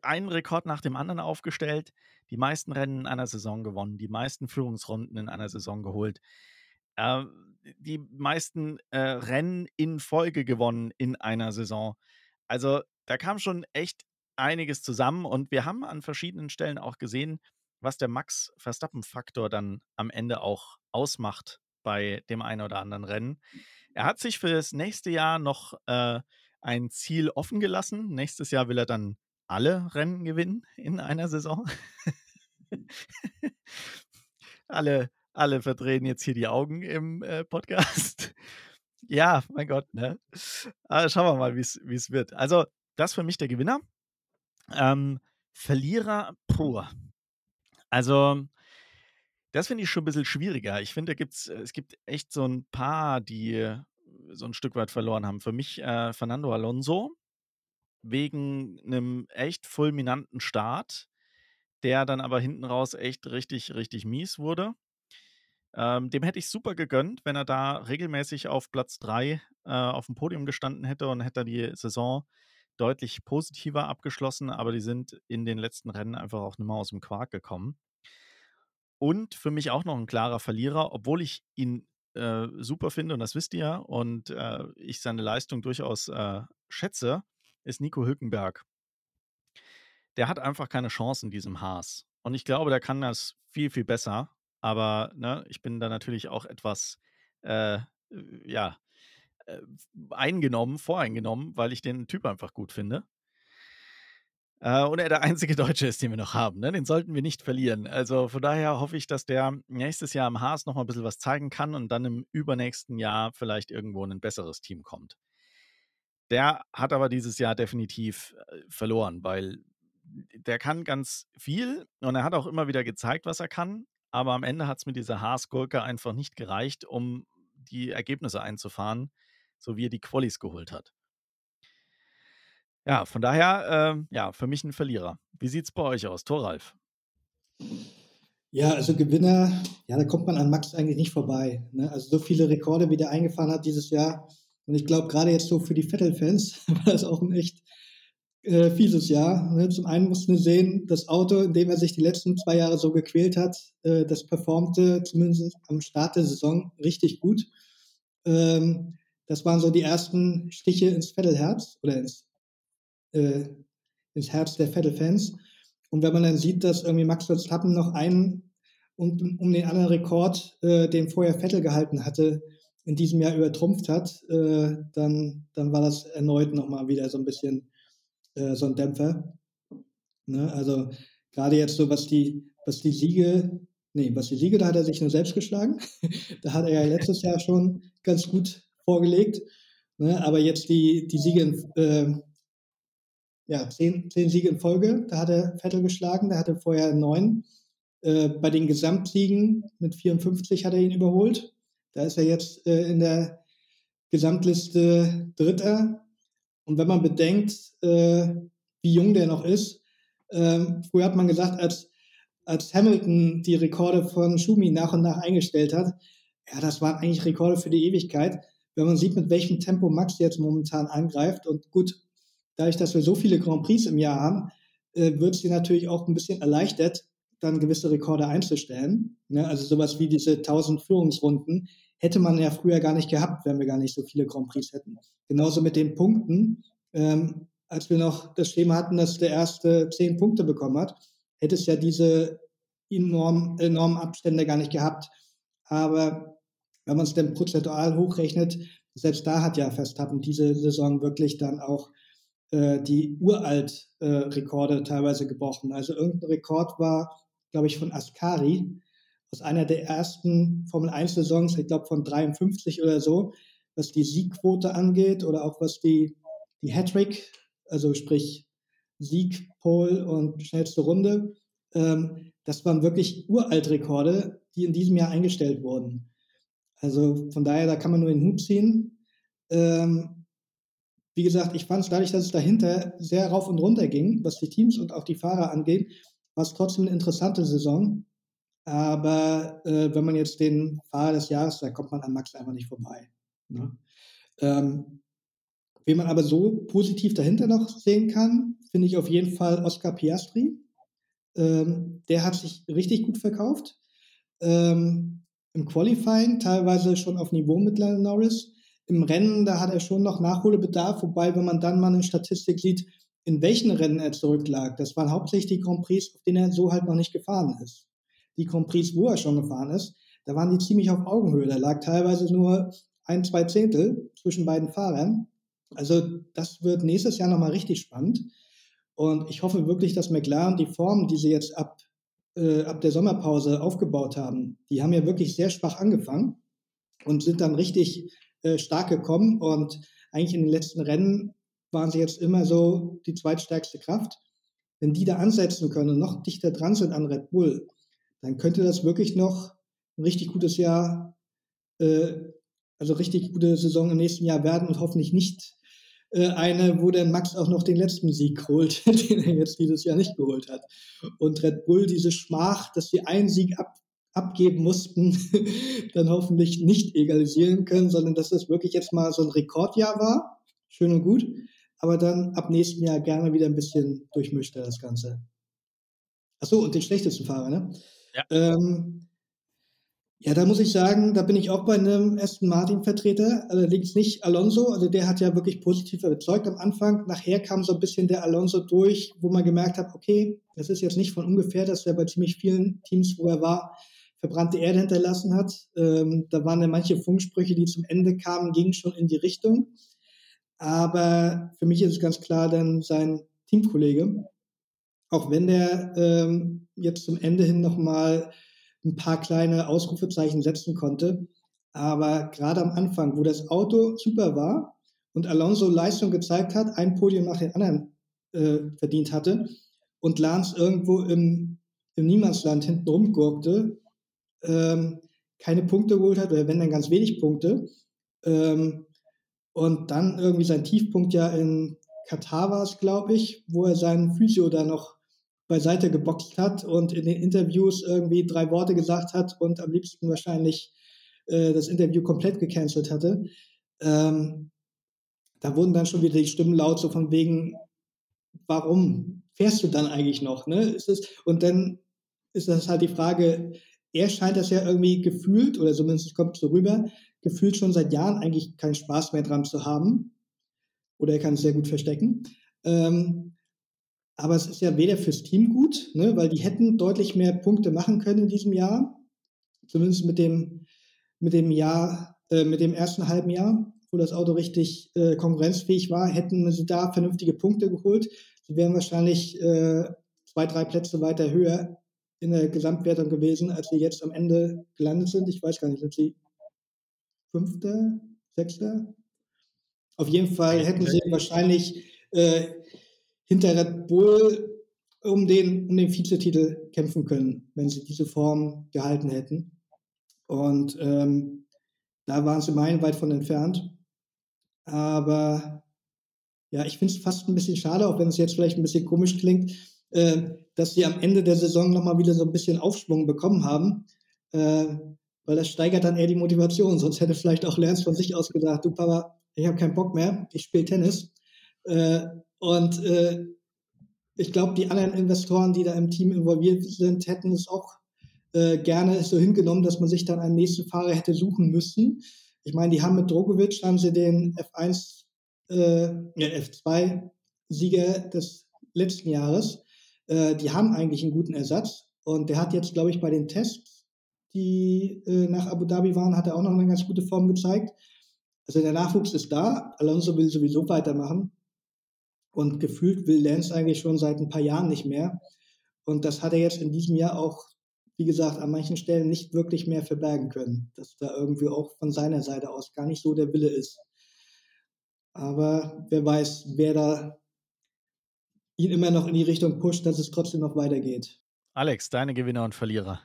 einen Rekord nach dem anderen aufgestellt, die meisten Rennen in einer Saison gewonnen, die meisten Führungsrunden in einer Saison geholt, äh, die meisten äh, Rennen in Folge gewonnen in einer Saison. Also da kam schon echt einiges zusammen und wir haben an verschiedenen Stellen auch gesehen, was der Max Verstappen-Faktor dann am Ende auch ausmacht bei dem einen oder anderen Rennen. Er hat sich für das nächste Jahr noch äh, ein Ziel offen gelassen. Nächstes Jahr will er dann alle Rennen gewinnen in einer Saison. alle, alle verdrehen jetzt hier die Augen im äh, Podcast. ja, mein Gott, ne? Aber ah, schauen wir mal, wie es wird. Also, das für mich der Gewinner. Ähm, Verlierer, puh, also, das finde ich schon ein bisschen schwieriger. Ich finde, äh, es gibt echt so ein paar, die äh, so ein Stück weit verloren haben. Für mich, äh, Fernando Alonso wegen einem echt fulminanten Start, der dann aber hinten raus echt richtig, richtig mies wurde. Ähm, dem hätte ich super gegönnt, wenn er da regelmäßig auf Platz 3 äh, auf dem Podium gestanden hätte und hätte die Saison deutlich positiver abgeschlossen, aber die sind in den letzten Rennen einfach auch nicht mehr aus dem Quark gekommen. Und für mich auch noch ein klarer Verlierer, obwohl ich ihn äh, super finde, und das wisst ihr, und äh, ich seine Leistung durchaus äh, schätze, ist Nico Hülkenberg. Der hat einfach keine Chance in diesem Haas. Und ich glaube, der kann das viel, viel besser. Aber ne, ich bin da natürlich auch etwas, äh, ja, äh, eingenommen, voreingenommen, weil ich den Typ einfach gut finde. Äh, und er der einzige Deutsche ist, den wir noch haben. Ne? Den sollten wir nicht verlieren. Also von daher hoffe ich, dass der nächstes Jahr im Haas noch mal ein bisschen was zeigen kann und dann im übernächsten Jahr vielleicht irgendwo in ein besseres Team kommt. Der hat aber dieses Jahr definitiv äh, verloren, weil der kann ganz viel und er hat auch immer wieder gezeigt, was er kann. Aber am Ende hat es mit dieser Haas-Gurke einfach nicht gereicht, um die Ergebnisse einzufahren, so wie er die Qualis geholt hat. Ja, von daher, äh, ja, für mich ein Verlierer. Wie sieht es bei euch aus, Thoralf? Ja, also Gewinner, ja, da kommt man an Max eigentlich nicht vorbei. Ne? Also so viele Rekorde, wie der eingefahren hat dieses Jahr. Und ich glaube, gerade jetzt so für die Vettel-Fans war das auch ein echt äh, fieses Jahr. Ne? Zum einen mussten wir sehen, das Auto, in dem er sich die letzten zwei Jahre so gequält hat, äh, das performte zumindest am Start der Saison richtig gut. Ähm, das waren so die ersten Stiche ins Vettelherz oder ins, äh, ins Herz der Vettel-Fans. Und wenn man dann sieht, dass irgendwie Max Verstappen noch einen und um den anderen Rekord, äh, den vorher Vettel gehalten hatte, in diesem Jahr übertrumpft hat, äh, dann, dann war das erneut nochmal wieder so ein bisschen äh, so ein Dämpfer. Ne? Also gerade jetzt so, was die, was die Siege, nee, was die Siege, da hat er sich nur selbst geschlagen. da hat er ja letztes Jahr schon ganz gut vorgelegt. Ne? Aber jetzt die, die Siege in, äh, ja, zehn, zehn Siege in Folge, da hat er Vettel geschlagen, da hatte vorher neun. Äh, bei den Gesamtsiegen mit 54 hat er ihn überholt. Da ist er jetzt äh, in der Gesamtliste Dritter. Und wenn man bedenkt, äh, wie jung der noch ist, ähm, früher hat man gesagt, als als Hamilton die Rekorde von Schumi nach und nach eingestellt hat, ja, das waren eigentlich Rekorde für die Ewigkeit. Wenn man sieht, mit welchem Tempo Max jetzt momentan angreift und gut, dadurch, dass wir so viele Grand Prix im Jahr haben, äh, wird sie natürlich auch ein bisschen erleichtert, dann gewisse Rekorde einzustellen. Ne? Also sowas wie diese 1000 Führungsrunden hätte man ja früher gar nicht gehabt, wenn wir gar nicht so viele Grand Prix hätten. Genauso mit den Punkten. Ähm, als wir noch das Schema hatten, dass der erste zehn Punkte bekommen hat, hätte es ja diese enorm, enormen Abstände gar nicht gehabt. Aber wenn man es dann prozentual hochrechnet, selbst da hat ja Verstappen diese Saison wirklich dann auch äh, die uralt äh, Rekorde teilweise gebrochen. Also irgendein Rekord war, glaube ich, von Ascari aus einer der ersten Formel 1 Saisons, ich glaube von 53 oder so, was die Siegquote angeht oder auch was die, die Hattrick, also sprich Sieg, Pole und schnellste Runde, ähm, das waren wirklich uralt Rekorde, die in diesem Jahr eingestellt wurden. Also von daher, da kann man nur den Hut ziehen. Ähm, wie gesagt, ich fand es dadurch, dass es dahinter sehr rauf und runter ging, was die Teams und auch die Fahrer angeht, war es trotzdem eine interessante Saison. Aber äh, wenn man jetzt den Fahrer des Jahres, da kommt man an Max einfach nicht vorbei. Ne? Ähm, wen man aber so positiv dahinter noch sehen kann, finde ich auf jeden Fall Oscar Piastri. Ähm, der hat sich richtig gut verkauft. Ähm, Im Qualifying teilweise schon auf Niveau mit Lennon Norris. Im Rennen, da hat er schon noch Nachholbedarf, wobei, wenn man dann mal eine Statistik sieht, in welchen Rennen er zurücklag, das waren hauptsächlich die Grand Prix, auf denen er so halt noch nicht gefahren ist. Die Grand Prix, wo er schon gefahren ist, da waren die ziemlich auf Augenhöhe. Da lag teilweise nur ein, zwei Zehntel zwischen beiden Fahrern. Also das wird nächstes Jahr nochmal richtig spannend. Und ich hoffe wirklich, dass McLaren die Form, die sie jetzt ab, äh, ab der Sommerpause aufgebaut haben, die haben ja wirklich sehr schwach angefangen und sind dann richtig äh, stark gekommen. Und eigentlich in den letzten Rennen waren sie jetzt immer so die zweitstärkste Kraft. Wenn die da ansetzen können und noch dichter dran sind an Red Bull, dann könnte das wirklich noch ein richtig gutes Jahr, äh, also richtig gute Saison im nächsten Jahr werden und hoffentlich nicht äh, eine, wo der Max auch noch den letzten Sieg holt, den er jetzt dieses Jahr nicht geholt hat. Und Red Bull diese Schmach, dass sie einen Sieg ab, abgeben mussten, dann hoffentlich nicht egalisieren können, sondern dass es wirklich jetzt mal so ein Rekordjahr war. Schön und gut. Aber dann ab nächsten Jahr gerne wieder ein bisschen durchmischter das Ganze. Achso, und den schlechtesten Fahrer, ne? Ja. Ähm, ja, da muss ich sagen, da bin ich auch bei einem Aston Martin-Vertreter, allerdings nicht Alonso. Also der hat ja wirklich positiv überzeugt am Anfang. Nachher kam so ein bisschen der Alonso durch, wo man gemerkt hat, okay, das ist jetzt nicht von ungefähr, dass er bei ziemlich vielen Teams, wo er war, verbrannte Erde hinterlassen hat. Ähm, da waren ja manche Funksprüche, die zum Ende kamen, gingen schon in die Richtung. Aber für mich ist es ganz klar dann sein Teamkollege. Auch wenn der ähm, jetzt zum Ende hin nochmal ein paar kleine Ausrufezeichen setzen konnte. Aber gerade am Anfang, wo das Auto super war und Alonso Leistung gezeigt hat, ein Podium nach dem anderen äh, verdient hatte und Lance irgendwo im, im Niemandsland hinten rumgurkte, ähm, keine Punkte geholt hat, oder wenn dann ganz wenig Punkte, ähm, und dann irgendwie sein Tiefpunkt ja in Katar war es, glaube ich, wo er seinen Physio da noch beiseite geboxt hat und in den Interviews irgendwie drei Worte gesagt hat und am liebsten wahrscheinlich äh, das Interview komplett gecancelt hatte. Ähm, da wurden dann schon wieder die Stimmen laut, so von wegen, warum fährst du dann eigentlich noch? Ne? Ist es, und dann ist das halt die Frage, er scheint das ja irgendwie gefühlt, oder zumindest kommt so rüber, gefühlt schon seit Jahren eigentlich keinen Spaß mehr dran zu haben. Oder er kann es sehr gut verstecken. Ähm, aber es ist ja weder fürs Team gut, ne, weil die hätten deutlich mehr Punkte machen können in diesem Jahr. Zumindest mit dem, mit dem Jahr, äh, mit dem ersten halben Jahr, wo das Auto richtig äh, konkurrenzfähig war, hätten sie da vernünftige Punkte geholt. Sie wären wahrscheinlich äh, zwei, drei Plätze weiter höher in der Gesamtwertung gewesen, als sie jetzt am Ende gelandet sind. Ich weiß gar nicht, sind sie Fünfter, Sechster? Auf jeden Fall hätten sie wahrscheinlich äh, hinter Red Bull um den, um den Vizetitel kämpfen können, wenn sie diese Form gehalten hätten. Und ähm, da waren sie meilenweit von entfernt. Aber ja, ich finde es fast ein bisschen schade, auch wenn es jetzt vielleicht ein bisschen komisch klingt, äh, dass sie am Ende der Saison nochmal wieder so ein bisschen Aufschwung bekommen haben, äh, weil das steigert dann eher die Motivation. Sonst hätte vielleicht auch Lance von sich aus gesagt, du Papa, ich habe keinen Bock mehr, ich spiele Tennis. Äh, und äh, ich glaube, die anderen Investoren, die da im Team involviert sind, hätten es auch äh, gerne so hingenommen, dass man sich dann einen nächsten Fahrer hätte suchen müssen. Ich meine, die haben mit Drogovic haben sie den F1, äh, F2-Sieger des letzten Jahres. Äh, die haben eigentlich einen guten Ersatz. Und der hat jetzt, glaube ich, bei den Tests, die äh, nach Abu Dhabi waren, hat er auch noch eine ganz gute Form gezeigt. Also der Nachwuchs ist da. Alonso will sowieso weitermachen. Und gefühlt will Lance eigentlich schon seit ein paar Jahren nicht mehr. Und das hat er jetzt in diesem Jahr auch, wie gesagt, an manchen Stellen nicht wirklich mehr verbergen können. Dass da irgendwie auch von seiner Seite aus gar nicht so der Wille ist. Aber wer weiß, wer da ihn immer noch in die Richtung pusht, dass es trotzdem noch weitergeht. Alex, deine Gewinner und Verlierer.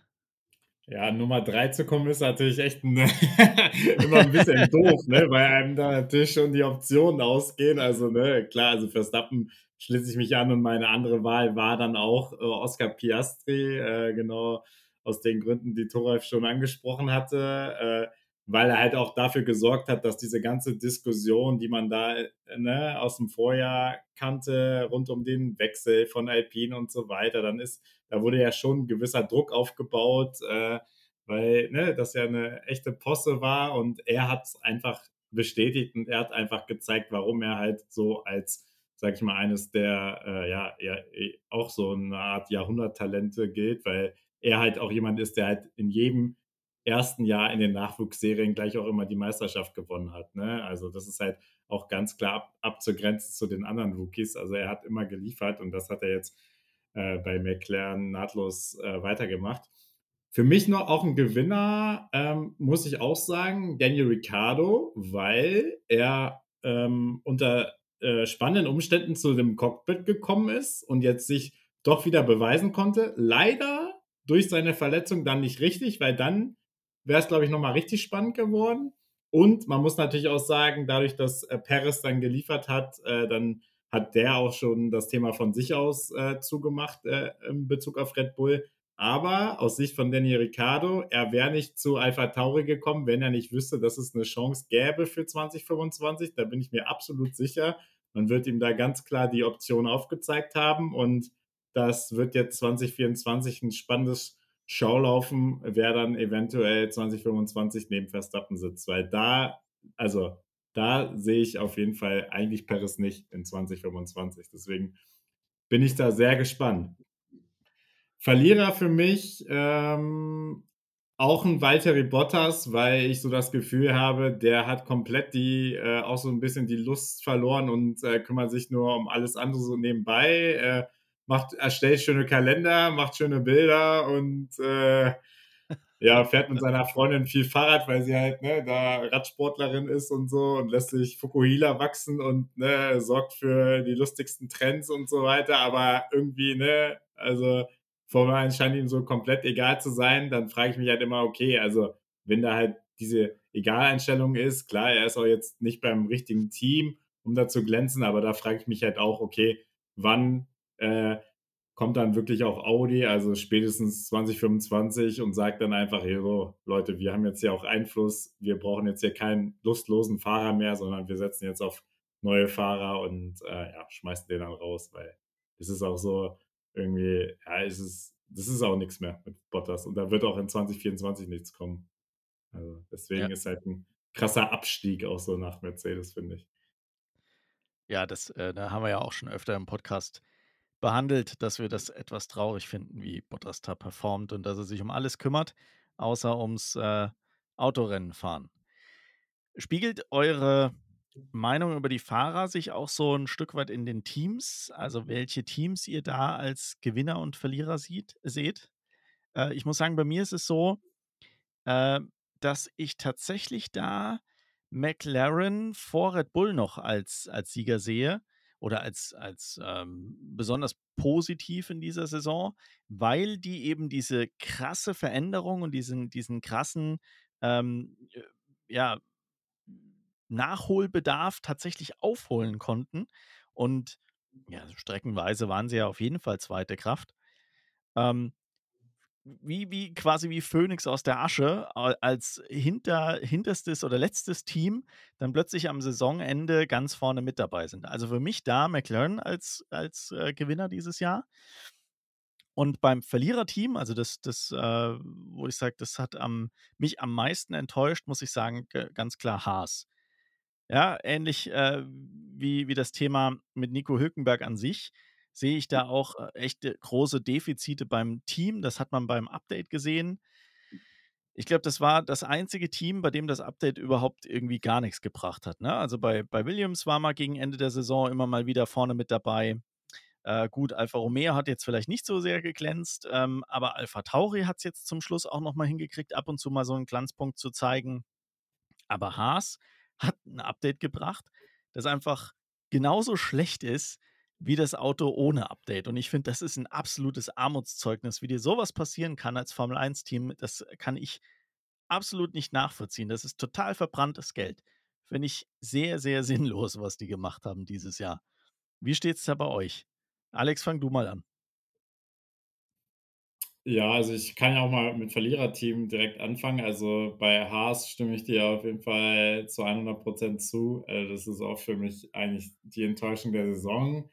Ja, Nummer drei zu kommen ist natürlich echt ein, immer ein bisschen doof, ne? weil einem da natürlich schon die Optionen ausgehen. Also, ne, klar, also Verstappen schließe ich mich an und meine andere Wahl war dann auch äh, Oscar Piastri, äh, genau aus den Gründen, die Thoralf schon angesprochen hatte. Äh, weil er halt auch dafür gesorgt hat, dass diese ganze Diskussion, die man da ne, aus dem Vorjahr kannte, rund um den Wechsel von Alpine und so weiter, dann ist, da wurde ja schon gewisser Druck aufgebaut, äh, weil ne, das ja eine echte Posse war und er hat es einfach bestätigt und er hat einfach gezeigt, warum er halt so als, sag ich mal, eines der, äh, ja, ja, auch so eine Art Jahrhunderttalente gilt, weil er halt auch jemand ist, der halt in jedem ersten Jahr in den Nachwuchsserien gleich auch immer die Meisterschaft gewonnen hat. Ne? Also das ist halt auch ganz klar ab, abzugrenzen zu den anderen Rookies. Also er hat immer geliefert und das hat er jetzt äh, bei McLaren nahtlos äh, weitergemacht. Für mich noch auch ein Gewinner, ähm, muss ich auch sagen, Daniel Ricciardo, weil er ähm, unter äh, spannenden Umständen zu dem Cockpit gekommen ist und jetzt sich doch wieder beweisen konnte. Leider durch seine Verletzung dann nicht richtig, weil dann wäre es, glaube ich, nochmal richtig spannend geworden. Und man muss natürlich auch sagen, dadurch, dass äh, Perez dann geliefert hat, äh, dann hat der auch schon das Thema von sich aus äh, zugemacht äh, in Bezug auf Red Bull. Aber aus Sicht von Danny Ricciardo, er wäre nicht zu Alpha Tauri gekommen, wenn er nicht wüsste, dass es eine Chance gäbe für 2025. Da bin ich mir absolut sicher. Man wird ihm da ganz klar die Option aufgezeigt haben und das wird jetzt 2024 ein spannendes Schaulaufen, wer dann eventuell 2025 neben Verstappen sitzt, weil da, also da sehe ich auf jeden Fall eigentlich Paris nicht in 2025. Deswegen bin ich da sehr gespannt. Verlierer für mich ähm, auch ein Valtteri Bottas, weil ich so das Gefühl habe, der hat komplett die äh, auch so ein bisschen die Lust verloren und äh, kümmert sich nur um alles andere so nebenbei. Äh, macht, erstellt schöne Kalender, macht schöne Bilder und äh, ja, fährt mit seiner Freundin viel Fahrrad, weil sie halt ne, da Radsportlerin ist und so und lässt sich Fukuhila wachsen und ne, sorgt für die lustigsten Trends und so weiter. Aber irgendwie, ne, also Formel 1 scheint ihm so komplett egal zu sein. Dann frage ich mich halt immer, okay, also wenn da halt diese Egaleinstellung ist, klar, er ist auch jetzt nicht beim richtigen Team, um da zu glänzen, aber da frage ich mich halt auch, okay, wann äh, kommt dann wirklich auch Audi, also spätestens 2025 und sagt dann einfach, hey, so, Leute, wir haben jetzt hier auch Einfluss, wir brauchen jetzt hier keinen lustlosen Fahrer mehr, sondern wir setzen jetzt auf neue Fahrer und äh, ja, schmeißen den dann raus, weil es ist auch so irgendwie, ja, es ist, das ist auch nichts mehr mit Bottas und da wird auch in 2024 nichts kommen. Also deswegen ja. ist halt ein krasser Abstieg auch so nach Mercedes, finde ich. Ja, das äh, da haben wir ja auch schon öfter im Podcast behandelt, dass wir das etwas traurig finden, wie Bottas da performt und dass er sich um alles kümmert, außer ums äh, Autorennen fahren. Spiegelt eure Meinung über die Fahrer sich auch so ein Stück weit in den Teams? Also welche Teams ihr da als Gewinner und Verlierer sieht, seht? Äh, ich muss sagen, bei mir ist es so, äh, dass ich tatsächlich da McLaren vor Red Bull noch als, als Sieger sehe oder als, als ähm, besonders positiv in dieser Saison, weil die eben diese krasse Veränderung und diesen, diesen krassen ähm, äh, ja, Nachholbedarf tatsächlich aufholen konnten. Und ja, streckenweise waren sie ja auf jeden Fall zweite Kraft. ähm, wie, wie quasi wie Phönix aus der Asche als hinter, hinterstes oder letztes Team dann plötzlich am Saisonende ganz vorne mit dabei sind. Also für mich da McLaren als, als äh, Gewinner dieses Jahr. Und beim Verliererteam, also das, das äh, wo ich sage, das hat am, mich am meisten enttäuscht, muss ich sagen, ganz klar Haas. Ja, ähnlich äh, wie, wie das Thema mit Nico Hülkenberg an sich sehe ich da auch äh, echte große Defizite beim Team. Das hat man beim Update gesehen. Ich glaube, das war das einzige Team, bei dem das Update überhaupt irgendwie gar nichts gebracht hat. Ne? Also bei, bei Williams war man gegen Ende der Saison immer mal wieder vorne mit dabei. Äh, gut, Alfa Romeo hat jetzt vielleicht nicht so sehr geglänzt, ähm, aber Alfa Tauri hat es jetzt zum Schluss auch nochmal hingekriegt, ab und zu mal so einen Glanzpunkt zu zeigen. Aber Haas hat ein Update gebracht, das einfach genauso schlecht ist wie das Auto ohne Update. Und ich finde, das ist ein absolutes Armutszeugnis. Wie dir sowas passieren kann als Formel 1-Team, das kann ich absolut nicht nachvollziehen. Das ist total verbranntes Geld. Finde ich sehr, sehr sinnlos, was die gemacht haben dieses Jahr. Wie steht es da bei euch? Alex, fang du mal an. Ja, also ich kann ja auch mal mit Verliererteam direkt anfangen. Also bei Haas stimme ich dir auf jeden Fall zu 100% zu. Äh, das ist auch für mich eigentlich die Enttäuschung der Saison.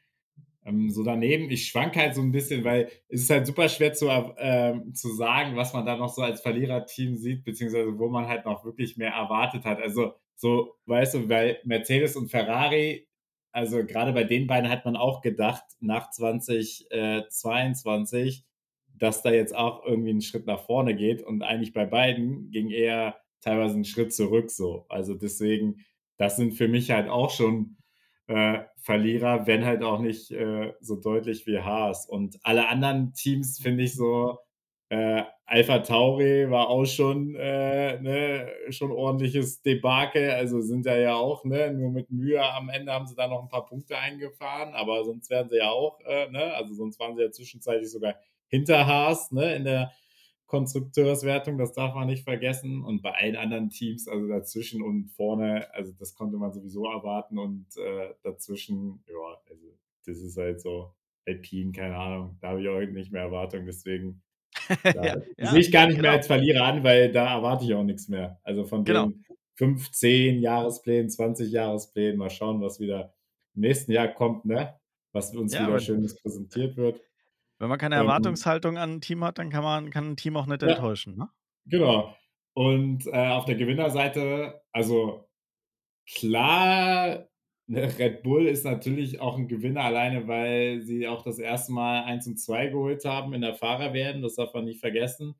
Ähm, so daneben, ich schwank halt so ein bisschen, weil es ist halt super schwer zu, ähm, zu sagen, was man da noch so als Verliererteam sieht, beziehungsweise wo man halt noch wirklich mehr erwartet hat. Also so, weißt du, weil Mercedes und Ferrari, also gerade bei den beiden hat man auch gedacht, nach 2022, äh, dass da jetzt auch irgendwie ein Schritt nach vorne geht und eigentlich bei beiden ging eher teilweise ein Schritt zurück so. Also deswegen, das sind für mich halt auch schon äh, Verlierer, wenn halt auch nicht äh, so deutlich wie Haas. Und alle anderen Teams finde ich so, äh, Alpha Tauri war auch schon, äh, ne, schon ordentliches Debakel. Also sind ja ja auch, ne, nur mit Mühe am Ende haben sie da noch ein paar Punkte eingefahren, aber sonst wären sie ja auch, äh, ne, also sonst waren sie ja zwischenzeitlich sogar hinter Haas, ne, in der Konstrukteurswertung, das darf man nicht vergessen. Und bei allen anderen Teams, also dazwischen und vorne, also das konnte man sowieso erwarten. Und äh, dazwischen, ja, also das ist halt so Alpine, keine Ahnung, da habe ich auch nicht mehr Erwartungen. Deswegen ja, ja, sehe ich gar nicht genau. mehr als Verlierer an, weil da erwarte ich auch nichts mehr. Also von genau. den 15 Jahresplänen, 20 Jahresplänen, mal schauen, was wieder im nächsten Jahr kommt, ne? Was uns ja, wieder Schönes präsentiert wird. Wenn man keine Erwartungshaltung an ein Team hat, dann kann man kann ein Team auch nicht ja, enttäuschen, ne? Genau. Und äh, auf der Gewinnerseite, also klar, ne, Red Bull ist natürlich auch ein Gewinner alleine, weil sie auch das erste Mal 1 und 2 geholt haben in der Fahrerwerden. Das darf man nicht vergessen.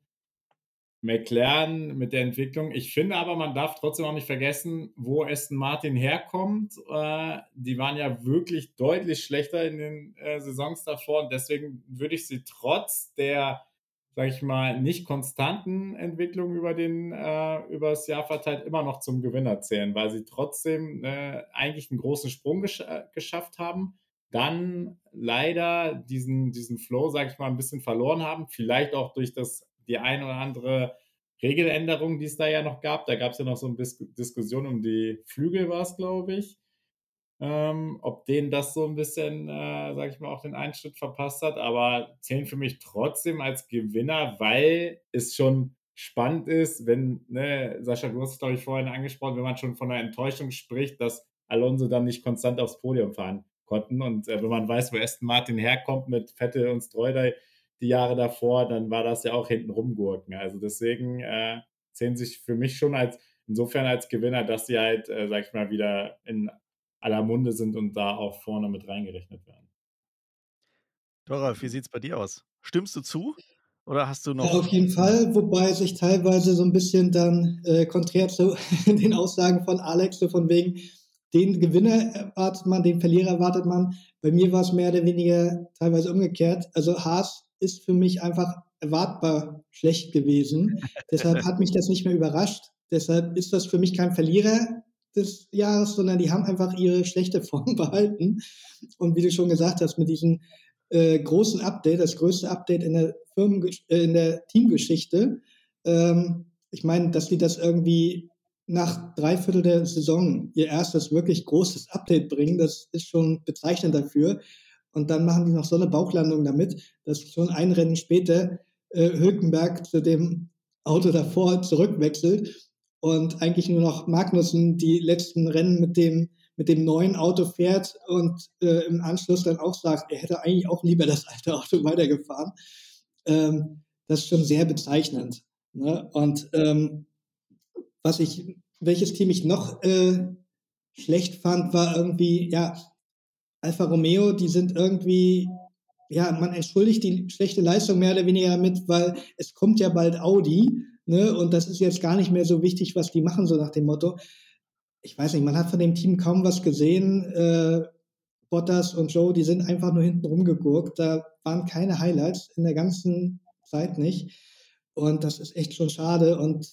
McLaren mit der Entwicklung. Ich finde aber, man darf trotzdem auch nicht vergessen, wo Aston Martin herkommt. Äh, die waren ja wirklich deutlich schlechter in den äh, Saisons davor und deswegen würde ich sie trotz der, sag ich mal, nicht konstanten Entwicklung über, den, äh, über das Jahr verteilt immer noch zum Gewinner zählen, weil sie trotzdem äh, eigentlich einen großen Sprung gesch äh, geschafft haben. Dann leider diesen, diesen Flow, sag ich mal, ein bisschen verloren haben. Vielleicht auch durch das die ein oder andere Regeländerung, die es da ja noch gab. Da gab es ja noch so eine Dis Diskussion um die Flügel, war es, glaube ich. Ähm, ob denen das so ein bisschen, äh, sage ich mal, auch den Einschnitt verpasst hat, aber zählen für mich trotzdem als Gewinner, weil es schon spannend ist, wenn, ne, Sascha, du hast es, glaube ich, vorhin angesprochen, wenn man schon von einer Enttäuschung spricht, dass Alonso dann nicht konstant aufs Podium fahren konnten. Und äh, wenn man weiß, wo Aston Martin herkommt mit Vettel und Streudel, die Jahre davor, dann war das ja auch hinten rumgurken. Also deswegen äh, zählen sich für mich schon als insofern als Gewinner, dass sie halt, äh, sag ich mal, wieder in aller Munde sind und da auch vorne mit reingerechnet werden. Dora, wie sieht es bei dir aus? Stimmst du zu? Oder hast du noch. Ja, auf jeden Fall, wobei sich teilweise so ein bisschen dann äh, konträr zu den Aussagen von Alex, so von wegen, den Gewinner erwartet man, den Verlierer erwartet man. Bei mir war es mehr oder weniger teilweise umgekehrt. Also Haas ist für mich einfach erwartbar schlecht gewesen. Deshalb hat mich das nicht mehr überrascht. Deshalb ist das für mich kein Verlierer des Jahres, sondern die haben einfach ihre schlechte Form behalten. Und wie du schon gesagt hast, mit diesem äh, großen Update, das größte Update in der, Firmen äh, in der Teamgeschichte, ähm, ich meine, dass die das irgendwie nach dreiviertel der Saison ihr erstes wirklich großes Update bringen, das ist schon bezeichnend dafür. Und dann machen die noch so eine Bauchlandung damit, dass schon ein Rennen später äh, Hülkenberg zu dem Auto davor zurückwechselt und eigentlich nur noch Magnussen die letzten Rennen mit dem mit dem neuen Auto fährt und äh, im Anschluss dann auch sagt, er hätte eigentlich auch lieber das alte Auto weitergefahren. Ähm, das ist schon sehr bezeichnend. Ne? Und ähm, was ich, welches Team ich noch äh, schlecht fand, war irgendwie, ja, Alfa Romeo, die sind irgendwie, ja, man entschuldigt die schlechte Leistung mehr oder weniger damit, weil es kommt ja bald Audi, ne, und das ist jetzt gar nicht mehr so wichtig, was die machen, so nach dem Motto. Ich weiß nicht, man hat von dem Team kaum was gesehen. Äh, Bottas und Joe, die sind einfach nur hinten rumgegurkt. Da waren keine Highlights in der ganzen Zeit nicht. Und das ist echt schon schade. Und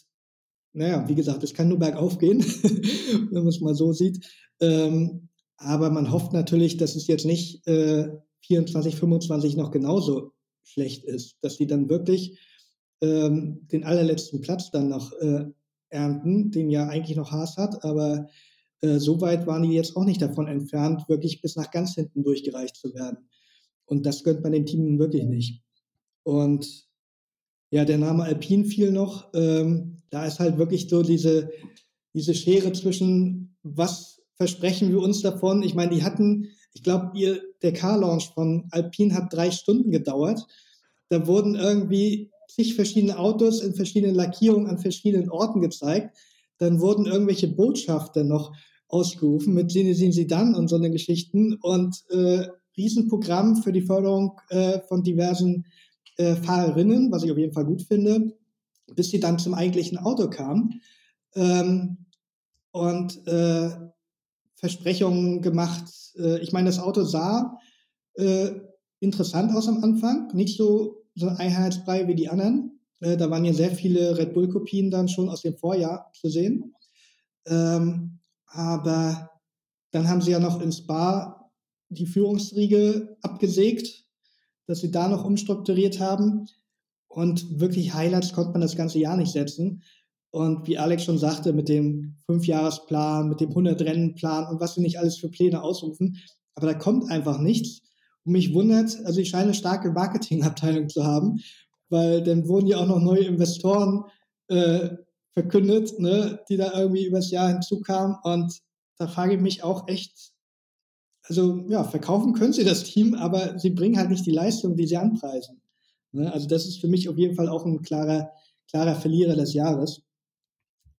naja, wie gesagt, es kann nur bergauf gehen, wenn man es mal so sieht. Ähm, aber man hofft natürlich, dass es jetzt nicht äh, 24, 25 noch genauso schlecht ist, dass sie dann wirklich ähm, den allerletzten Platz dann noch äh, ernten, den ja eigentlich noch Haas hat, aber äh, so weit waren die jetzt auch nicht davon entfernt, wirklich bis nach ganz hinten durchgereicht zu werden. Und das gönnt man dem Team wirklich nicht. Und ja, der Name Alpine fiel noch. Ähm, da ist halt wirklich so diese, diese Schere zwischen, was versprechen wir uns davon? Ich meine, die hatten, ich glaube, der Car-Launch von Alpine hat drei Stunden gedauert. Da wurden irgendwie zig verschiedene Autos in verschiedenen Lackierungen an verschiedenen Orten gezeigt. Dann wurden irgendwelche Botschafter noch ausgerufen mit Zinedine Zidane und so eine Geschichten und äh, Riesenprogramm für die Förderung äh, von diversen äh, Fahrerinnen, was ich auf jeden Fall gut finde, bis sie dann zum eigentlichen Auto kamen ähm, und äh, Versprechungen gemacht. Äh, ich meine, das Auto sah äh, interessant aus am Anfang, nicht so, so einheitsbrei wie die anderen. Äh, da waren ja sehr viele Red Bull-Kopien dann schon aus dem Vorjahr zu sehen. Ähm, aber dann haben sie ja noch in Spa die Führungsriege abgesägt dass sie da noch umstrukturiert haben. Und wirklich Highlights konnte man das ganze Jahr nicht setzen. Und wie Alex schon sagte, mit dem Fünfjahresplan, mit dem 100-Rennen-Plan und was sie nicht alles für Pläne ausrufen. Aber da kommt einfach nichts. Und mich wundert, also ich scheine eine starke Marketingabteilung zu haben, weil dann wurden ja auch noch neue Investoren äh, verkündet, ne, die da irgendwie übers Jahr hinzukamen. Und da frage ich mich auch echt, also ja, verkaufen können sie das Team, aber sie bringen halt nicht die Leistung, die sie anpreisen. Ne? Also das ist für mich auf jeden Fall auch ein klarer, klarer Verlierer des Jahres.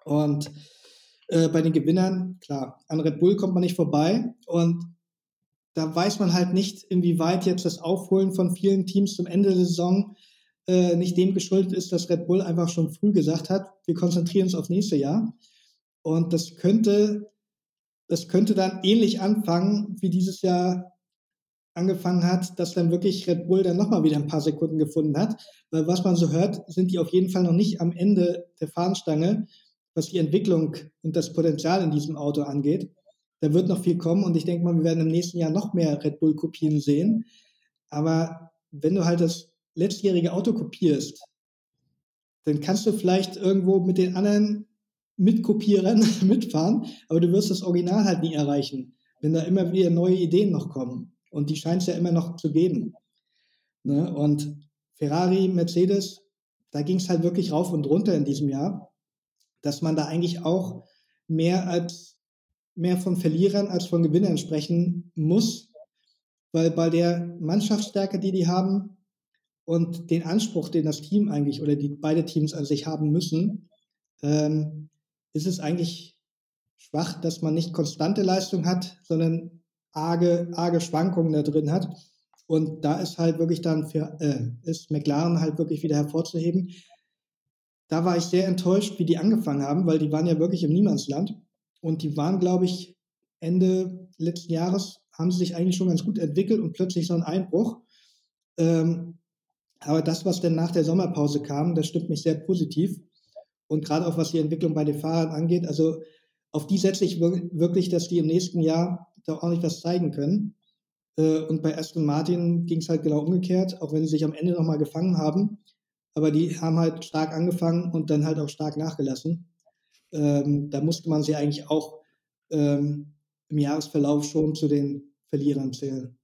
Und äh, bei den Gewinnern, klar, an Red Bull kommt man nicht vorbei und da weiß man halt nicht, inwieweit jetzt das Aufholen von vielen Teams zum Ende der Saison äh, nicht dem geschuldet ist, dass Red Bull einfach schon früh gesagt hat, wir konzentrieren uns aufs nächste Jahr. Und das könnte das könnte dann ähnlich anfangen, wie dieses Jahr angefangen hat, dass dann wirklich Red Bull dann nochmal wieder ein paar Sekunden gefunden hat. Weil was man so hört, sind die auf jeden Fall noch nicht am Ende der Fahnenstange, was die Entwicklung und das Potenzial in diesem Auto angeht. Da wird noch viel kommen und ich denke mal, wir werden im nächsten Jahr noch mehr Red Bull-Kopien sehen. Aber wenn du halt das letztjährige Auto kopierst, dann kannst du vielleicht irgendwo mit den anderen mitkopieren, mitfahren, aber du wirst das Original halt nie erreichen, wenn da immer wieder neue Ideen noch kommen. Und die scheint es ja immer noch zu geben. Ne? Und Ferrari, Mercedes, da ging es halt wirklich rauf und runter in diesem Jahr, dass man da eigentlich auch mehr als mehr von Verlierern als von Gewinnern sprechen muss, weil bei der Mannschaftsstärke, die die haben und den Anspruch, den das Team eigentlich oder die beide Teams an sich haben müssen, ähm, ist es eigentlich schwach, dass man nicht konstante Leistung hat, sondern arge, arge Schwankungen da drin hat. Und da ist halt wirklich dann für, äh, ist McLaren halt wirklich wieder hervorzuheben. Da war ich sehr enttäuscht, wie die angefangen haben, weil die waren ja wirklich im Niemandsland. Und die waren, glaube ich, Ende letzten Jahres haben sie sich eigentlich schon ganz gut entwickelt und plötzlich so ein Einbruch. Ähm, aber das, was dann nach der Sommerpause kam, das stimmt mich sehr positiv. Und gerade auch was die Entwicklung bei den Fahrern angeht, also auf die setze ich wirklich, dass die im nächsten Jahr da nicht was zeigen können. Äh, und bei Aston Martin ging es halt genau umgekehrt, auch wenn sie sich am Ende nochmal gefangen haben. Aber die haben halt stark angefangen und dann halt auch stark nachgelassen. Ähm, da musste man sie eigentlich auch ähm, im Jahresverlauf schon zu den Verlierern zählen.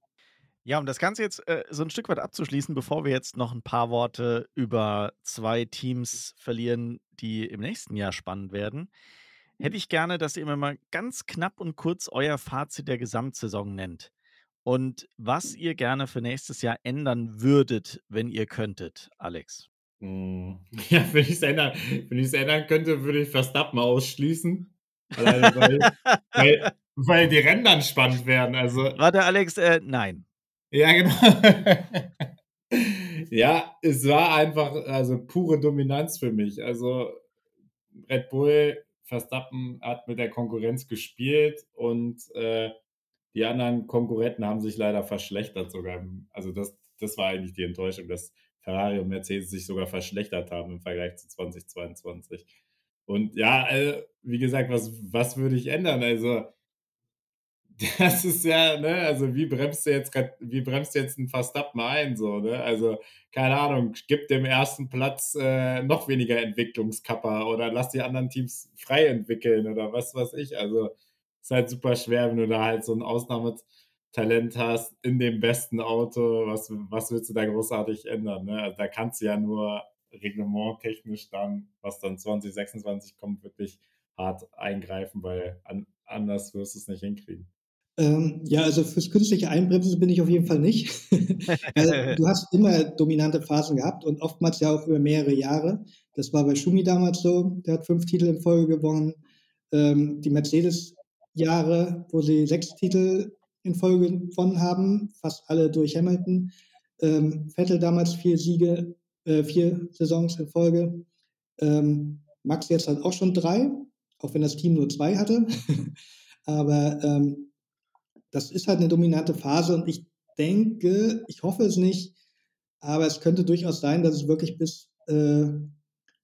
Ja, um das Ganze jetzt, äh, so 'n Stück weit abzuschließen, bevor wir jetzt noch 'n paar Worte über 2 Teams verlieren, die im nächsten Jahr spannend werden, hätte ich gerne, dass ihr mir mal ganz knapp und kurz euer Fazit der Gesamtsaison nennt und was ihr gerne für nächstes Jahr ändern würdet, wenn ihr könntet, Alex. Hm, ja, wenn ich's ändern wenn ich's ändern könnte, würde ich Verstappen ausschließen. Alleine weil weil weil die Rennen dann spannend werden, also Warte, Alex, äh, nein. Ja, genau. Ja, es war einfach, also, pure Dominanz für mich. Also, Red Bull Verstappen hat mit der Konkurrenz gespielt und, äh, die anderen Konkurrenten haben sich leider verschlechtert sogar. Also, das das war eigentlich die Enttäuschung, dass Ferrari und Mercedes sich sogar verschlechtert haben im Vergleich zu 2022. Und ja, äh, wie gesagt, was was würde ich ändern? Also das ist ja, ne, also wie bremst du jetzt wie bremst du jetzt 'n Verstappen ein so, ne? Also, keine Ahnung, gib dem 1. Platz, äh, noch weniger Entwicklungskappa oder lass die anderen Teams frei entwickeln oder was weiß ich. Also, ist halt super schwer, wenn du da halt so 'n Ausnahmetalent hast in dem besten Auto. Was was willst du da großartig ändern, ne? Also, da kannst du ja nur reglementtechnisch dann, was dann 2026 kommt, wirklich hart eingreifen, weil an anders wirst du's nicht hinkriegen. Ähm, ja, also fürs künstliche Einbremsen bin ich auf jeden Fall nicht. Weil du hast immer dominante Phasen gehabt und oftmals ja auch über mehrere Jahre. Das war bei Schumi damals so, der hat 5 Titel in Folge gewonnen. Ähm, die Mercedes-Jahre, wo sie 6 Titel in Folge gewonnen haben, fast alle durch Hamilton. Ähm, Vettel damals 4 Siege, äh, 4 Saisons in Folge. Ähm, Max jetzt halt auch schon 3, auch wenn das Team nur 2 hatte. Aber, ähm, das ist halt 'ne dominante Phase und ich denke, ich hoffe es nicht, aber es könnte durchaus sein, dass es wirklich bis, äh,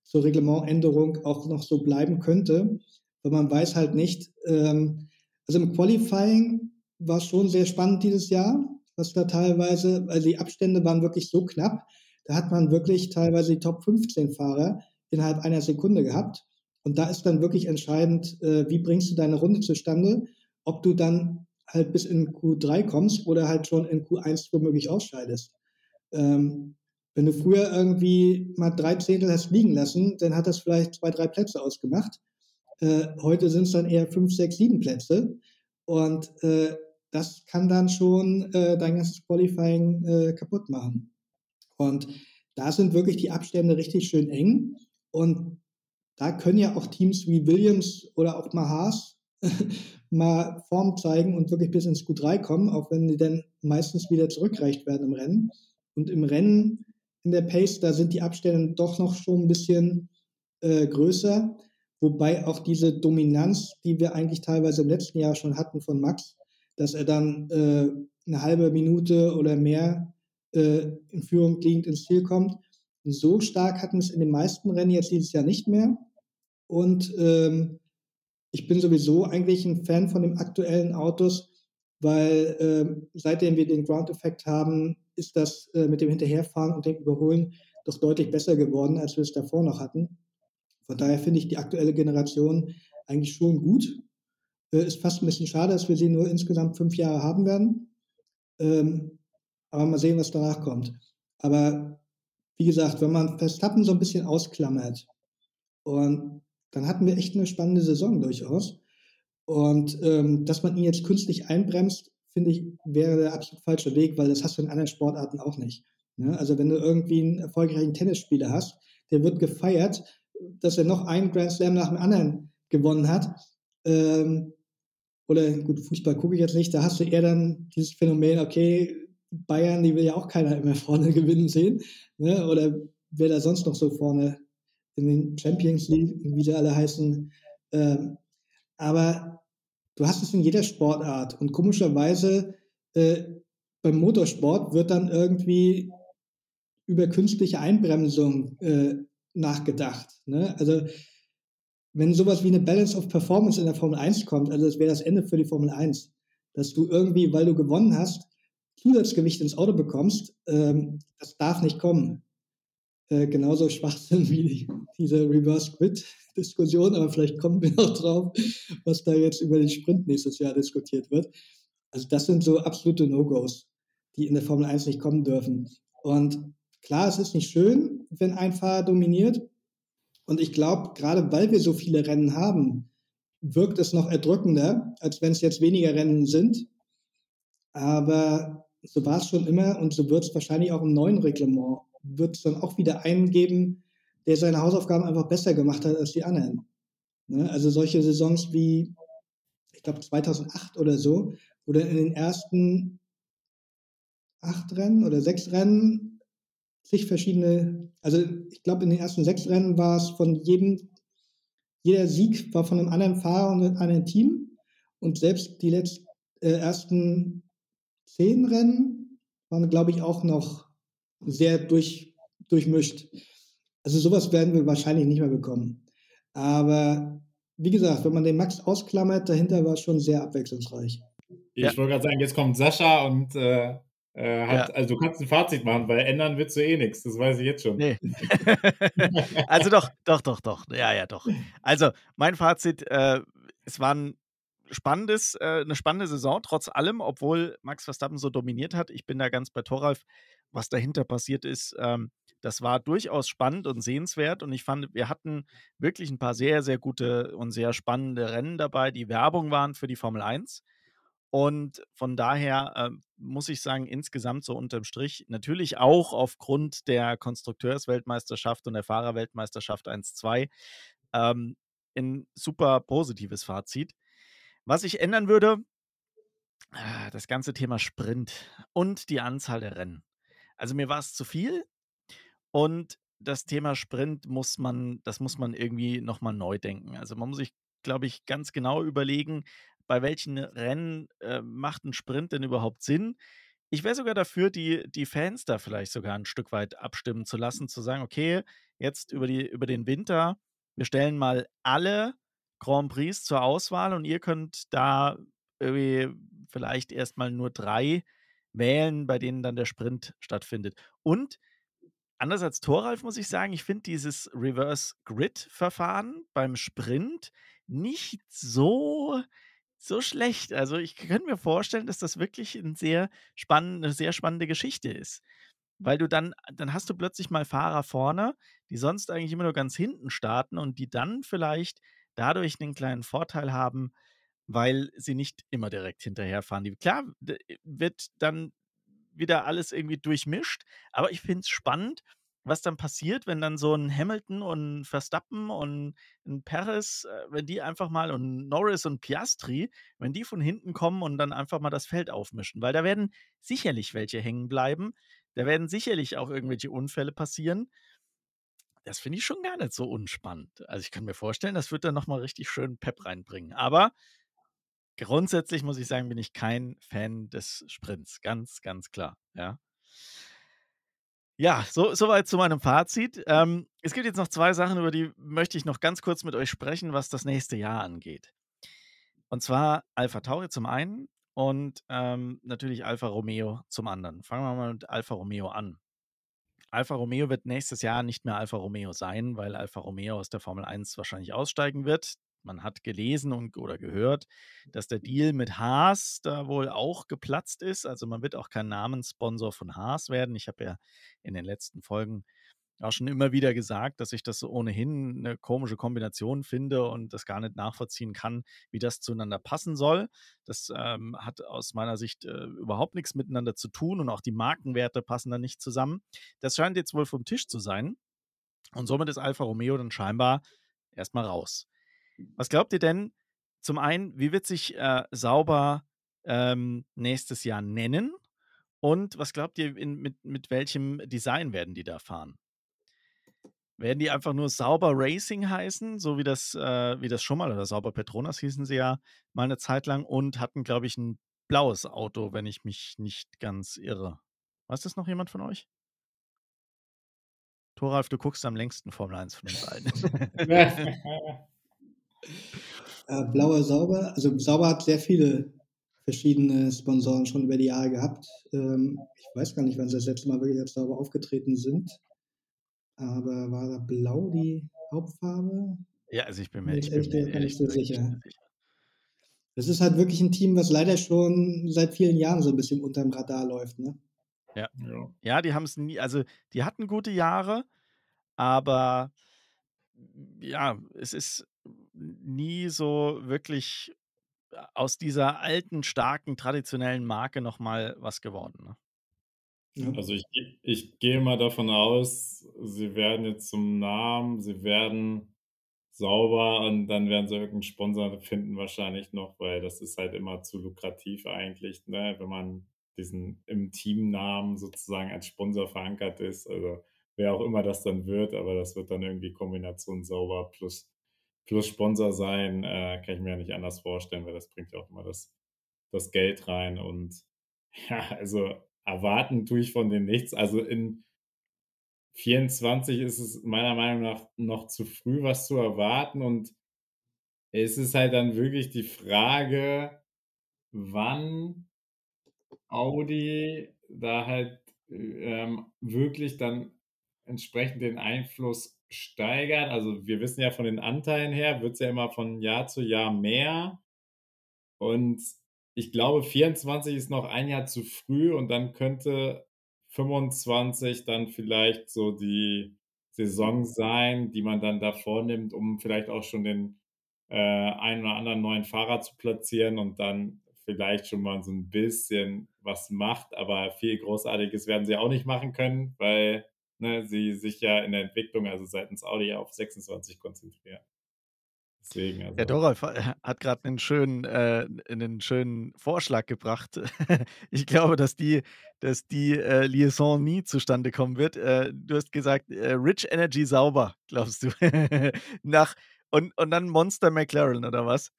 zur Reglementänderung auch noch so bleiben könnte, weil man weiß halt nicht ähm, also im Qualifying war's schon sehr spannend dieses Jahr, was da teilweise also die Abstände waren wirklich so knapp. Da hat man wirklich teilweise die Top 15 Fahrer innerhalb einer Sekunde gehabt. Und da ist dann wirklich entscheidend, äh, wie bringst du deine Runde zustande, ob du dann halt bis in Q3 kommst oder halt schon in Q1 womöglich ausscheidest. Ähm, wenn du früher irgendwie mal 3 Zehntel hast liegen lassen, dann hat das vielleicht 2, 3 Plätze ausgemacht. Äh, heute sind's dann eher 5, 6, 7 Plätze und, äh, das kann dann schon, äh, dein ganzes Qualifying, äh, kaputt machen. Und da sind wirklich die Abstände richtig schön eng und da können ja auch Teams wie Williams oder auch mal mal Form zeigen und wirklich bis ins Q3 kommen, auch wenn die dann meistens wieder zurückgereicht werden im Rennen. Und im Rennen in der Pace, da sind die Abstände doch noch schon 'n bisschen, äh, größer, wobei auch diese Dominanz, die wir eigentlich teilweise im letzten Jahr schon hatten von Max, dass er dann, äh, 'ne 1/2 Minute oder mehr, äh, in Führung liegend ins Ziel kommt. So stark hatten wir's in den meisten Rennen jetzt dieses Jahr nicht mehr. Und, ähm, ich bin sowieso eigentlich 'n Fan von den aktuellen Autos, weil, ähm, seitdem wir den Ground-Effekt haben, ist das, äh, mit dem Hinterherfahren und dem Überholen doch deutlich besser geworden, als wir es davor noch hatten. Von daher finde ich die aktuelle Generation eigentlich schon gut. Äh, ist fast 'n bisschen schade, dass wir sie nur insgesamt 5 Jahre haben werden. Ähm, aber mal sehen, was danach kommt. Aber wie gesagt, wenn man Verstappen so 'n bisschen ausklammert und dann hatten wir echt 'ne spannende Saison durchaus. Und, ähm, dass man ihn jetzt künstlich einbremst, finde ich, wäre der absolut falsche Weg, weil das hast du in anderen Sportarten auch nicht, ne? Also, wenn du irgendwie 'n erfolgreichen Tennisspieler hast, der wird gefeiert, dass er noch einen Grand Slam nach dem anderen gewonnen hat. Ähm, oder gut, Fußball gucke ich jetzt nicht, da hast du eher dann dieses Phänomen, okay, Bayern, die will ja auch keiner immer vorne gewinnen sehen, ne? Oder wer da sonst noch so vorne in den Champions League, wie sie alle heißen. Ähm, aber du hast es in jeder Sportart und komischerweise, äh, beim Motorsport wird dann irgendwie über künstliche Einbremsung, äh, nachgedacht, ne? Also, wenn so was wie 'ne Balance of Performance in der Formel 1 kommt, also das wäre das Ende für die Formel 1, dass du irgendwie, weil du gewonnen hast, Zusatzgewicht ins Auto bekommst, ähm, das darf nicht kommen. Äh, genauso Schwachsinn wie diese Reverse-Grid-Diskussion, aber vielleicht kommen wir noch drauf, was da jetzt über den Sprint nächstes Jahr diskutiert wird. Also, das sind so absolute No-Gos. die in der Formel 1 nicht kommen dürfen. Und klar, es ist nicht schön, wenn ein Fahrer dominiert. Und ich glaube, gerade weil wir so viele Rennen haben, wirkt es noch erdrückender, als wenn es jetzt weniger Rennen sind. Aber so war es schon immer und so wird es wahrscheinlich auch im neuen Reglement. Wird es dann auch wieder einen geben, der seine Hausaufgaben einfach besser gemacht hat als die anderen. Ne? Also solche Saisons wie, ich glaube 2008 oder so, wo dann in den ersten acht Rennen oder sechs Rennen sich verschiedene, also ich glaube in den ersten sechs Rennen war es von jedem, jeder Sieg war von einem anderen Fahrer und einem Team und selbst die letzten äh, ersten zehn Rennen waren, glaube ich, auch noch sehr durch, durchmischt. Also sowas werden wir wahrscheinlich nicht mehr bekommen. Aber wie gesagt, wenn man den Max ausklammert, dahinter war es schon sehr abwechslungsreich. Ich ja. wollte gerade sagen, jetzt kommt Sascha und äh, äh, hat, ja. also du kannst ein Fazit machen, weil ändern wird du eh nichts, das weiß ich jetzt schon. Nee. also doch, doch, doch, doch. Ja, ja, doch. Also mein Fazit, äh, es war ein spannendes, äh, eine spannende Saison, trotz allem, obwohl Max Verstappen so dominiert hat. Ich bin da ganz bei Thoralf, was dahinter passiert ist. Ähm, das war durchaus spannend und sehenswert und ich fand, wir hatten wirklich ein paar sehr, sehr gute und sehr spannende Rennen dabei, die Werbung waren für die Formel 1. Und von daher äh, muss ich sagen, insgesamt so unterm Strich, natürlich auch aufgrund der Konstrukteursweltmeisterschaft und der Fahrerweltmeisterschaft 1-2, ähm, ein super positives Fazit. Was ich ändern würde, äh, das ganze Thema Sprint und die Anzahl der Rennen. Also mir war es zu viel. Und das Thema Sprint muss man, das muss man irgendwie nochmal neu denken. Also man muss sich, glaube ich, ganz genau überlegen, bei welchen Rennen äh, macht ein Sprint denn überhaupt Sinn? Ich wäre sogar dafür, die, die Fans da vielleicht sogar ein Stück weit abstimmen zu lassen, zu sagen, okay, jetzt über, die, über den Winter, wir stellen mal alle Grand Prix zur Auswahl und ihr könnt da irgendwie vielleicht erstmal nur drei wählen, bei denen dann der Sprint stattfindet. Und anders als Thoralf muss ich sagen, ich finde dieses Reverse Grid-Verfahren beim Sprint nicht so, so schlecht. Also ich könnte mir vorstellen, dass das wirklich ein sehr spannend, eine sehr spannende Geschichte ist. Weil du dann, dann hast du plötzlich mal Fahrer vorne, die sonst eigentlich immer nur ganz hinten starten und die dann vielleicht dadurch einen kleinen Vorteil haben, weil sie nicht immer direkt hinterherfahren. Die, klar, wird dann wieder alles irgendwie durchmischt. Aber ich finde es spannend, was dann passiert, wenn dann so ein Hamilton und Verstappen und ein Perez, äh, wenn die einfach mal und Norris und Piastri, wenn die von hinten kommen und dann einfach mal das Feld aufmischen, weil da werden sicherlich welche hängen bleiben, da werden sicherlich auch irgendwelche Unfälle passieren. Das finde ich schon gar nicht so unspannend. Also ich kann mir vorstellen, das wird dann nochmal richtig schön Pep reinbringen. Aber grundsätzlich muss ich sagen, bin ich kein Fan des Sprints. Ganz, ganz klar. Ja. Ja, so, soweit zu meinem Fazit. Ähm, es gibt jetzt noch zwei Sachen, über die möchte ich noch ganz kurz mit euch sprechen, was das nächste Jahr angeht. Und zwar Alpha Tauri zum einen und ähm, natürlich Alfa Romeo zum anderen. Fangen wir mal mit Alfa Romeo an. Alfa Romeo wird nächstes Jahr nicht mehr Alfa Romeo sein, weil Alfa Romeo aus der Formel 1 wahrscheinlich aussteigen wird man hat gelesen und, oder gehört, dass der Deal mit Haas da wohl auch geplatzt ist. Also man wird auch kein Namenssponsor von Haas werden. Ich habe ja in den letzten Folgen auch schon immer wieder gesagt, dass ich das ohnehin eine komische Kombination finde und das gar nicht nachvollziehen kann, wie das zueinander passen soll. Das ähm, hat aus meiner Sicht äh, überhaupt nichts miteinander zu tun und auch die Markenwerte passen da nicht zusammen. Das scheint jetzt wohl vom Tisch zu sein. Und somit ist Alfa Romeo dann scheinbar erstmal raus. Was glaubt ihr denn? Zum einen, wie wird sich äh, Sauber ähm, nächstes Jahr nennen? Und was glaubt ihr, in, mit, mit welchem Design werden die da fahren? Werden die einfach nur Sauber Racing heißen, so wie das, äh, wie das schon mal, oder Sauber Petronas hießen sie ja mal eine Zeit lang und hatten, glaube ich, ein blaues Auto, wenn ich mich nicht ganz irre. Weiß das noch jemand von euch? Thoralf, du guckst am längsten Formel 1 von uns allen. Äh, Blauer Sauber, also Sauber hat sehr viele verschiedene Sponsoren schon über die Jahre gehabt. Ähm, ich weiß gar nicht, wann sie das letzte Mal wirklich als Sauber aufgetreten sind. Aber war da Blau die Hauptfarbe? Ja, also ich bin mir, ich bin mir, nicht so sicher. Das ist halt wirklich ein Team, was leider schon seit vielen Jahren so ein bisschen unterm Radar läuft, ne? Ja. Ja. Ja, die haben's nie also, die hatten gute Jahre, aber ja, es ist nie so wirklich aus dieser alten, starken, traditionellen Marke noch mal was geworden, ne? Also, ich gehe ich gehe mal davon aus, sie werden jetzt zum Namen sie werden sauber und dann werden sie irgend 'n Sponsor finden wahrscheinlich noch, weil das ist halt immer zu lukrativ eigentlich, ne, wenn man diesen im Teamnamen sozusagen als Sponsor verankert ist. Also, wer auch immer das dann wird, aber das wird dann irgendwie Kombination sauber plus plus Sponsor sein, äh, kann ich mir ja nicht anders vorstellen, weil das bringt ja auch immer das das Geld rein und ja, also, erwarten tue ich von denen nichts. Also, in 24 ist es meiner Meinung nach noch zu früh, was zu erwarten und es ist halt dann wirklich die Frage, wann Audi da halt, ähm, wirklich dann entsprechend den Einfluss steigert. Also, wir wissen ja von den Anteilen her wird's ja immer von Jahr zu Jahr mehr. Und ich glaube, 24 ist noch ein Jahr zu früh und dann könnte 25 dann vielleicht so die Saison sein, die man dann da vornimmt, um vielleicht auch schon den, äh, einen oder anderen neuen Fahrer zu platzieren und dann vielleicht schon mal so 'n bisschen was macht, aber viel Großartiges werden sie auch nicht machen können, weil, ne, sie sich ja in der Entwicklung, also seitens Audi auf 26 konzentrieren. Deswegen, Der also Doralf ha hat grad 'nen schönen äh, 'nen schönen Vorschlag gebracht. Ich glaube, dass die dass die, äh, Liaison nie zustande kommen wird. Äh, du hast gesagt, äh, Rich Energy sauber, glaubst du? Nach und und dann Monster McLaren oder was?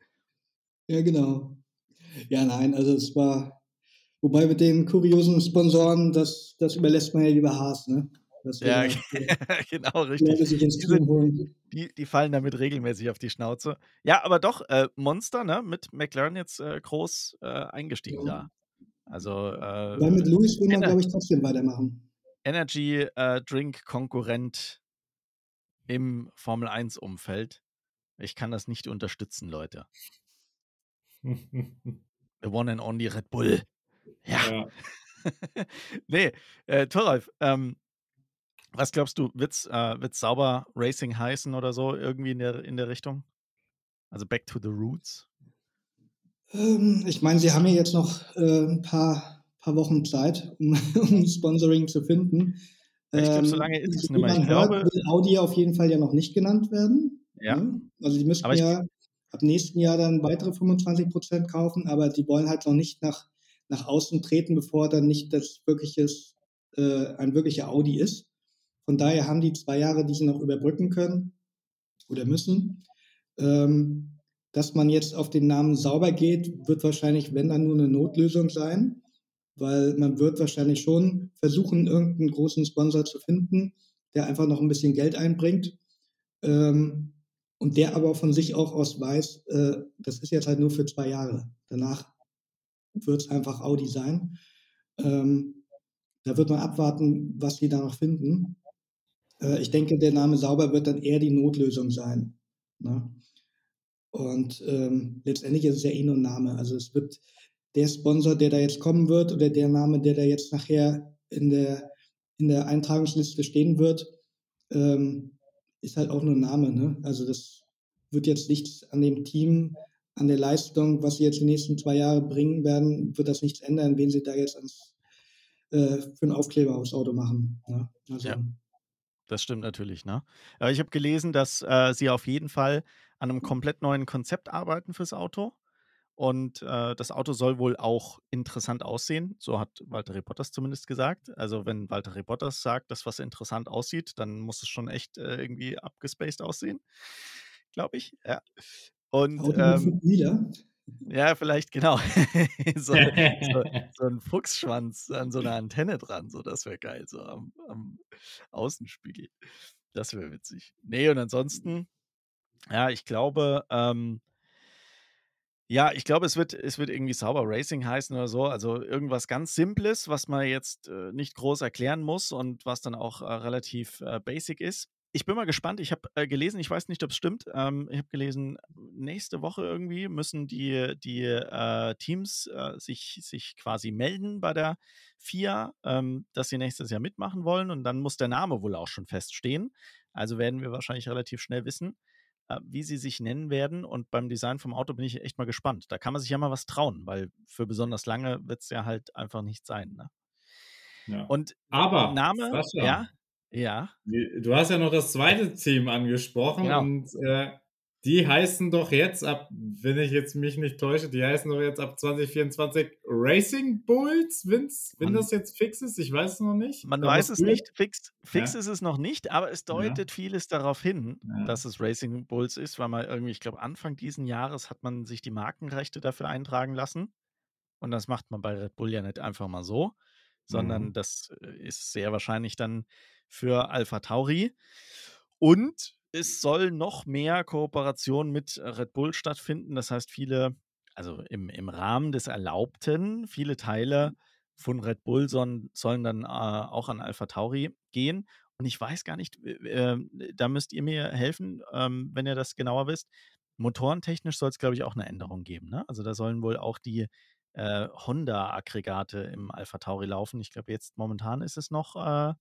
Ja, genau. Ja, nein, also es war wobei mit den kuriosen Sponsoren, das das überlässt man ja lieber Haas, ne? Ja, für genau, richtig. Die die die fallen damit regelmäßig auf die Schnauze. Ja, aber doch, äh, Monster, ne, mit McLaren jetzt, äh, groß, äh, eingestiegen Ja. da. Also, äh, Weil mit Lewis will man, glaube ich, trotzdem weitermachen. Energy, äh, Drink Konkurrent im Formel-1-Umfeld. Ich kann das nicht unterstützen, Leute. The one and only Red Bull. Ja. Ja. Ne, äh, Thoralf, ähm, was glaubst du, wird's äh, wird's sauber Racing heißen oder so irgendwie in der in der Richtung? Also, back to the roots? Ähm, ich meine, sie haben ja jetzt noch, äh, 'n paar paar Wochen Zeit, um um Sponsoring zu finden. Ich glaube, so Ähm, lange ist es wie nimmer. Ich man hört, glaube will Audi auf jeden Fall ja noch nicht genannt werden, Ja. ne? Also, die müssten ich ja ab nächsten Jahr dann weitere 25% kaufen, aber die wollen halt noch nicht nach nach außen treten, bevor dann nicht das wirkliches äh, ein wirklicher Audi ist. Von daher haben die 2 Jahre, die sie noch überbrücken können oder müssen. Ähm, dass man jetzt auf den Namen Sauber geht, wird wahrscheinlich, wenn dann nur 'ne Notlösung sein, weil man wird wahrscheinlich schon versuchen, irgend 'n großen Sponsor zu finden, der einfach noch 'n bisschen Geld einbringt, ähm, und der aber von sich auch aus weiß, äh, das ist jetzt halt nur für 2 Jahre. Danach wird's einfach Audi sein. Ähm, da wird man abwarten, was die da noch finden. Äh, ich denke, der Name Sauber wird dann eher die Notlösung sein, ne? Und, ähm, letztendlich ist es ja eh nur 'n Name. Also, es wird der Sponsor, der da jetzt kommen wird oder der Name, der da jetzt nachher in der in der Eintragungsliste stehen wird, ähm, ist halt auch nur 'n Name, ne? Also, das wird jetzt nichts an dem Team, an der Leistung, was sie jetzt die nächsten 2 Jahre bringen werden wird das nichts ändern, wen sie da jetzt ans äh, für 'n Aufkleber aufs Auto machen, ne? Also Ja. Das stimmt natürlich, ne? Aber ich habe gelesen, dass, äh, sie auf jeden Fall an 'nem komplett neuen Konzept arbeiten fürs Auto und, äh, das Auto soll wohl auch interessant aussehen. So hat Valtteri Bottas zumindest gesagt. Also, wenn Valtteri Bottas sagt, dass was interessant aussieht, dann muss es schon echt, äh, irgendwie abgespaced aussehen, glaube ich, ja. Und, ähm Fukuhila? Ja, vielleicht, genau. So so so 'n Fuchsschwanz an so 'ner Antenne dran, so, das wäre geil, so am am Außenspiegel. Das wäre witzig. Ne, und ansonsten, ja, ich glaube, ähm ja, ich glaube, es wird es wird irgendwie sauber Racing heißen oder so, also irgendwas ganz Simples, was man jetzt, äh, nicht groß erklären muss und was dann auch, äh, relativ, äh, basic ist. Ich bin mal gespannt. Ich habe äh, gelesen, ich weiß nicht, ob es stimmt. Ähm, ich habe gelesen, nächste Woche irgendwie müssen die, die äh, Teams äh, sich, sich quasi melden bei der FIA, ähm, dass sie nächstes Jahr mitmachen wollen. Und dann muss der Name wohl auch schon feststehen. Also werden wir wahrscheinlich relativ schnell wissen, äh, wie sie sich nennen werden. Und beim Design vom Auto bin ich echt mal gespannt. Da kann man sich ja mal was trauen, weil für besonders lange wird es ja halt einfach nicht sein. Ne? Ja. Und Aber, Name, Sascha, ja, ja. du hast ja noch das zweite Team angesprochen Genau. und äh, die heißen doch jetzt ab, wenn ich jetzt mich nicht täusche, die heißen doch jetzt ab 2024 Racing Bulls, wenn's, wenn Man- das jetzt fix ist, ich weiß es noch nicht. Man Da weiß es nicht, fix, fix Ja. ist es noch nicht, aber es Ja. deutet vieles darauf hin, Ja. dass es Racing Bulls ist, weil man irgendwie, ich glaube, Anfang diesen Jahres hat man sich die Markenrechte dafür eintragen lassen. Und das macht man bei Red Bull ja nicht einfach mal so, sondern Mhm. das äh, ist sehr wahrscheinlich dann für Alpha Tauri. Und es soll noch mehr Kooperation mit Red Bull stattfinden. Das heißt, viele, also im, im Rahmen des Erlaubten, viele Teile von Red Bull sollen, sollen dann äh, auch an Alpha Tauri gehen. Und ich weiß gar nicht, äh, äh, da müsst ihr mir helfen, ähm, wenn ihr das genauer wisst. Motorentechnisch soll es, glaube ich, auch eine Änderung geben. Ne? Also da sollen wohl auch die äh, Honda-Aggregate im Alpha Tauri laufen. Ich glaube, jetzt momentan ist es noch, äh,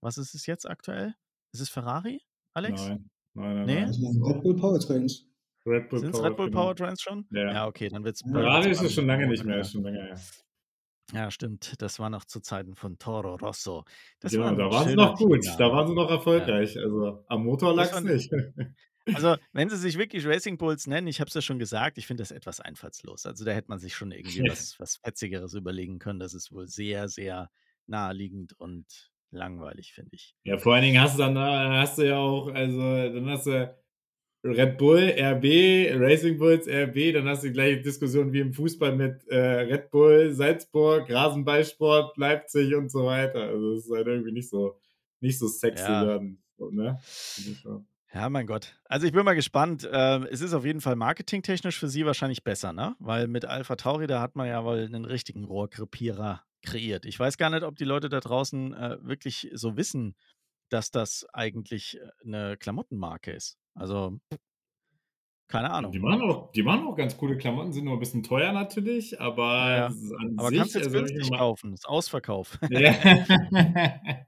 was ist es jetzt aktuell? Ist es Ferrari, Alex? Nein, nein, nein. Nee? nein. Red Bull Powertrains. Red Bull, Sind es Red Bull genau. Powertrains schon? Ja. Ja, okay, dann wird es. Ferrari ist es schon lange nicht mehr, ist schon länger her. Ja, stimmt. Das war noch zu Zeiten von Toro Rosso. Das genau, war da waren sie noch gut, Teamname. da waren sie noch erfolgreich. Also am Motor lag es nicht. Also, wenn sie sich wirklich Racing Bulls nennen, ich habe es ja schon gesagt, ich finde das etwas einfallslos. Also, da hätte man sich schon irgendwie was, was Fetzigeres überlegen können. Das ist wohl sehr, sehr naheliegend und langweilig, finde ich. Ja, vor allen Dingen hast du dann, dann hast du ja auch, also dann hast du Red Bull, RB, Racing Bulls, RB, dann hast du die gleiche Diskussion wie im Fußball mit äh, Red Bull, Salzburg, Rasenballsport, Leipzig und so weiter. Also es ist halt irgendwie nicht so, nicht so sexy Ja. werden. So, ne? Ja, mein Gott. Also ich bin mal gespannt. Ähm, es ist auf jeden Fall marketingtechnisch für sie wahrscheinlich besser, ne? Weil mit Alpha Tauri, da hat man ja wohl einen richtigen Rohrkrepierer kreiert. Ich weiß gar nicht, ob die Leute da draußen äh, wirklich so wissen, dass das eigentlich äh, eine Klamottenmarke ist. Also, keine Die Ahnung. machen, auch, die machen auch ganz coole Klamotten, sind nur ein bisschen teuer natürlich, aber Ja, an Aber sich, kannst jetzt also günstig kaufen. Das ist Ausverkauf. Ja.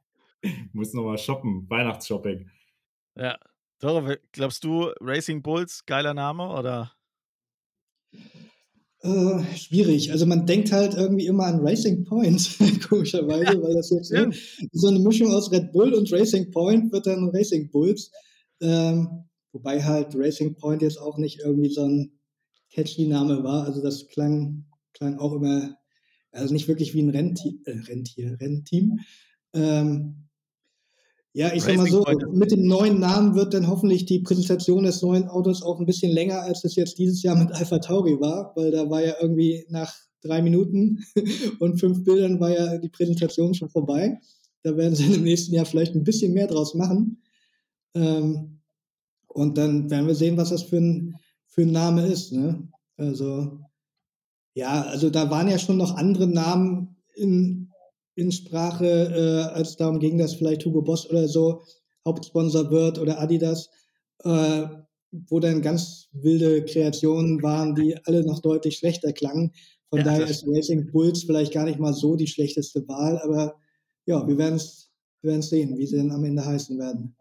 Muss nochmal shoppen, Weihnachtsshopping. ja. Doro, we- glaubst du, Racing Bulls, geiler Name oder? Äh, schwierig. Also man denkt halt irgendwie immer an Racing Point, komischerweise, weil das jetzt ne, so eine Mischung aus Red Bull und Racing Point wird dann Racing Bulls. Ähm, wobei halt Racing Point jetzt auch nicht irgendwie so ein catchy Name war. Also das klang, klang auch immer, also nicht wirklich wie ein Rentier, äh, Rentier Rennteam. Ähm, ja, ich sag mal Racing so, Point mit dem neuen Namen wird dann hoffentlich die Präsentation des neuen Autos auch ein bisschen länger, als es jetzt dieses Jahr mit Alpha Tauri war, weil da war ja irgendwie nach drei Minuten und fünf Bildern war ja die Präsentation schon vorbei. Da werden sie im nächsten Jahr vielleicht ein bisschen mehr draus machen. Ähm, und dann werden wir sehen, was das für ein, für ein Name ist. Ne? Also, ja, also da waren ja schon noch andere Namen in, in Sprache, äh, als es darum ging, dass vielleicht Hugo Boss oder so Hauptsponsor wird oder Adidas, äh, wo dann ganz wilde Kreationen waren, die alle noch deutlich schlechter klangen. Von Ja, daher ist Racing Bulls vielleicht gar nicht mal so die schlechteste Wahl, aber ja, wir werden es wir werden's sehen, wie sie dann am Ende heißen werden.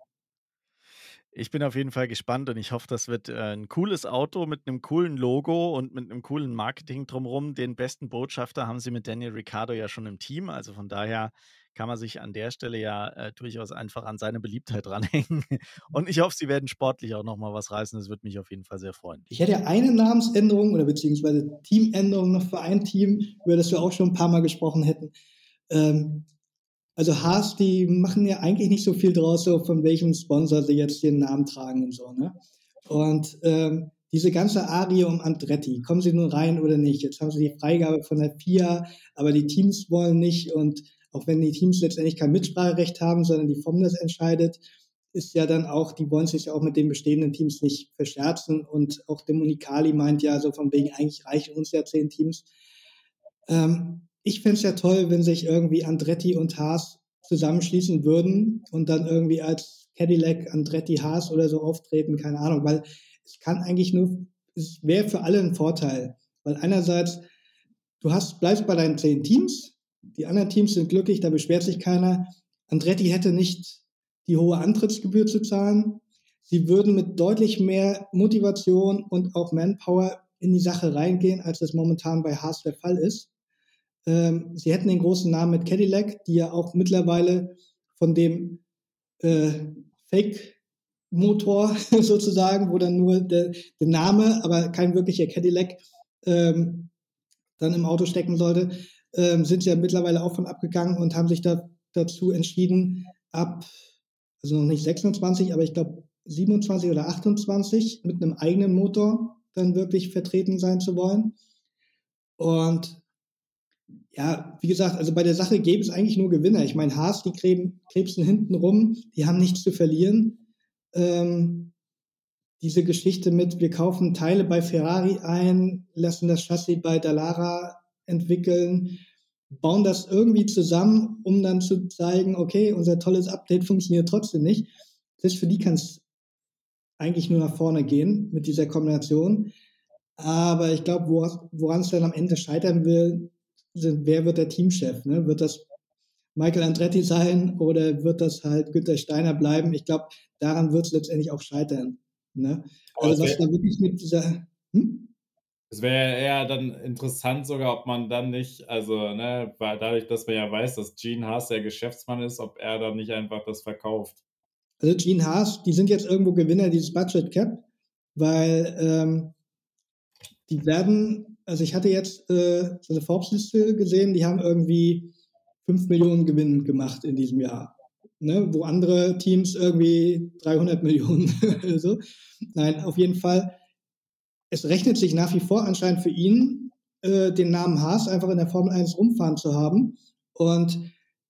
Ich bin auf jeden Fall gespannt und ich hoffe, das wird äh, ein cooles Auto mit einem coolen Logo und mit einem coolen Marketing drumherum. Den besten Botschafter haben sie mit Daniel Ricciardo ja schon im Team. Also von daher kann man sich an der Stelle ja äh, durchaus einfach an seine Beliebtheit ranhängen. Und ich hoffe, sie werden sportlich auch nochmal was reißen. Das würde mich auf jeden Fall sehr freuen. Ich hätte eine Namensänderung oder beziehungsweise Teamänderung noch für ein Team, über das wir auch schon ein paar Mal gesprochen hätten. Ähm, also Haas, die machen ja eigentlich nicht so viel draus, so von welchem Sponsor sie jetzt den Namen tragen und so. Ne? Und ähm, diese ganze Arie um Andretti, kommen sie nun rein oder nicht? Jetzt haben sie die Freigabe von der FIA, aber die Teams wollen nicht. Und auch wenn die Teams letztendlich kein Mitspracherecht haben, sondern die FOM das entscheidet, ist ja dann auch, die wollen sich ja auch mit den bestehenden Teams nicht verscherzen. Und auch der Monikali meint ja so von wegen, eigentlich reichen uns ja zehn Teams. Ähm, ich fände es ja toll, wenn sich irgendwie Andretti und Haas zusammenschließen würden und dann irgendwie als Cadillac, Andretti, Haas oder so auftreten, keine Ahnung, weil es kann eigentlich nur, es wäre für alle ein Vorteil, weil einerseits, du hast, bleibst bei deinen zehn Teams, die anderen Teams sind glücklich, da beschwert sich keiner. Andretti hätte nicht die hohe Antrittsgebühr zu zahlen. Sie würden mit deutlich mehr Motivation und auch Manpower in die Sache reingehen, als das momentan bei Haas der Fall ist. Ähm, sie hätten den großen Namen mit Cadillac, die ja auch mittlerweile von dem äh, Fake-Motor sozusagen, wo dann nur der, der, Name, aber kein wirklicher Cadillac ähm, dann im Auto stecken sollte, ähm, sind sie ja mittlerweile auch von abgegangen und haben sich da, dazu entschieden, ab, also noch nicht 26, aber ich glaube 27 oder 28 mit einem eigenen Motor dann wirklich vertreten sein zu wollen. Und ja, wie gesagt, also bei der Sache gäbe es eigentlich nur Gewinner. Ich meine, Haas, die krebsen hinten rum, die haben nichts zu verlieren. Ähm, diese Geschichte mit, wir kaufen Teile bei Ferrari ein, lassen das Chassis bei Dallara entwickeln, bauen das irgendwie zusammen, um dann zu zeigen, okay, unser tolles Update funktioniert trotzdem nicht. Das für die kann es eigentlich nur nach vorne gehen mit dieser Kombination. Aber ich glaube, woran es dann am Ende scheitern will, sind, wer wird der Teamchef? Ne? Wird das Michael Andretti sein oder wird das halt Günter Steiner bleiben? Ich glaube, daran wird es letztendlich auch scheitern. Ne? Also was da wirklich mit dieser... Hm? Es wäre eher dann interessant sogar, ob man dann nicht, also ne, weil dadurch, dass man ja weiß, dass Gene Haas der Geschäftsmann ist, ob er dann nicht einfach das verkauft. Also Gene Haas, die sind jetzt irgendwo Gewinner dieses Budget Cap, weil ähm, die werden, also ich hatte jetzt äh, eine Forbes-Liste gesehen, die haben irgendwie 5 Millionen Gewinn gemacht in diesem Jahr. Ne, wo andere Teams irgendwie 300 Millionen so. Nein, auf jeden Fall. Es rechnet sich nach wie vor anscheinend für ihn, äh, den Namen Haas einfach in der Formel 1 rumfahren zu haben. Und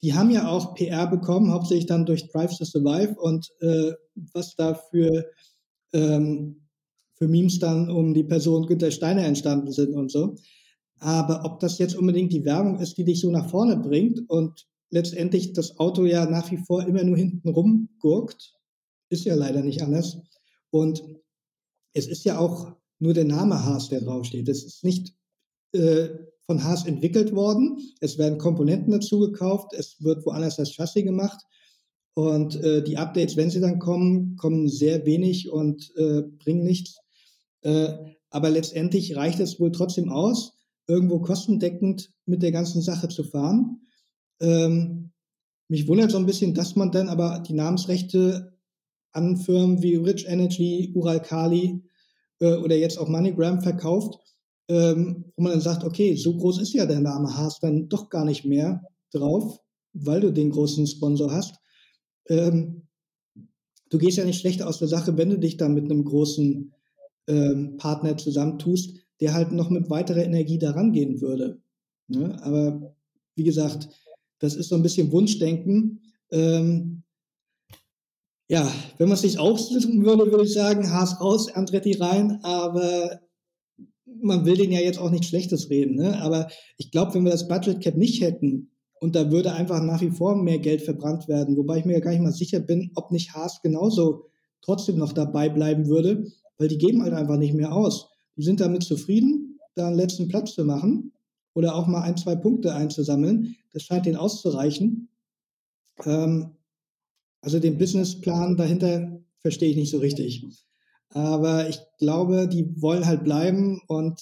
die haben ja auch PR bekommen, hauptsächlich dann durch Drive to Survive und äh, was da für ähm, für Memes dann um die Person Günter Steiner entstanden sind und so. Aber ob das jetzt unbedingt die Werbung ist, die dich so nach vorne bringt und letztendlich das Auto ja nach wie vor immer nur hinten rumgurkt, ist ja leider nicht anders. Und es ist ja auch nur der Name Haas, der draufsteht. Es ist nicht äh, von Haas entwickelt worden. Es werden Komponenten dazu gekauft. Es wird woanders das Chassis gemacht. Und äh, die Updates, wenn sie dann kommen, kommen sehr wenig und äh, bringen nichts. Äh, aber letztendlich reicht es wohl trotzdem aus, irgendwo kostendeckend mit der ganzen Sache zu fahren. Ähm, mich wundert so ein bisschen, dass man dann aber die Namensrechte an Firmen wie Rich Energy, Ural Kali äh, oder jetzt auch MoneyGram verkauft, ähm, wo man dann sagt, okay, so groß ist ja der Name Haas dann doch gar nicht mehr drauf, weil du den großen Sponsor hast. Ähm, du gehst ja nicht schlecht aus der Sache, wenn du dich dann mit einem großen ähm, Partner zusammentust, der halt noch mit weiterer Energie daran gehen würde. Ne? Aber wie gesagt, das ist so ein bisschen Wunschdenken. Ähm, ja, wenn man es sich aussuchen würde, würde ich sagen, Haas raus, Andretti rein, aber man will den ja jetzt auch nichts Schlechtes reden. Ne? Aber ich glaube, wenn wir das Budget Cap nicht hätten und da würde einfach nach wie vor mehr Geld verbrannt werden, wobei ich mir ja gar nicht mal sicher bin, ob nicht Haas genauso trotzdem noch dabei bleiben würde, weil die geben halt einfach nicht mehr aus. Die sind damit zufrieden, da einen letzten Platz zu machen oder auch mal ein, zwei Punkte einzusammeln. Das scheint denen auszureichen. Ähm, also den Businessplan dahinter verstehe ich nicht so richtig. Aber ich glaube, die wollen halt bleiben und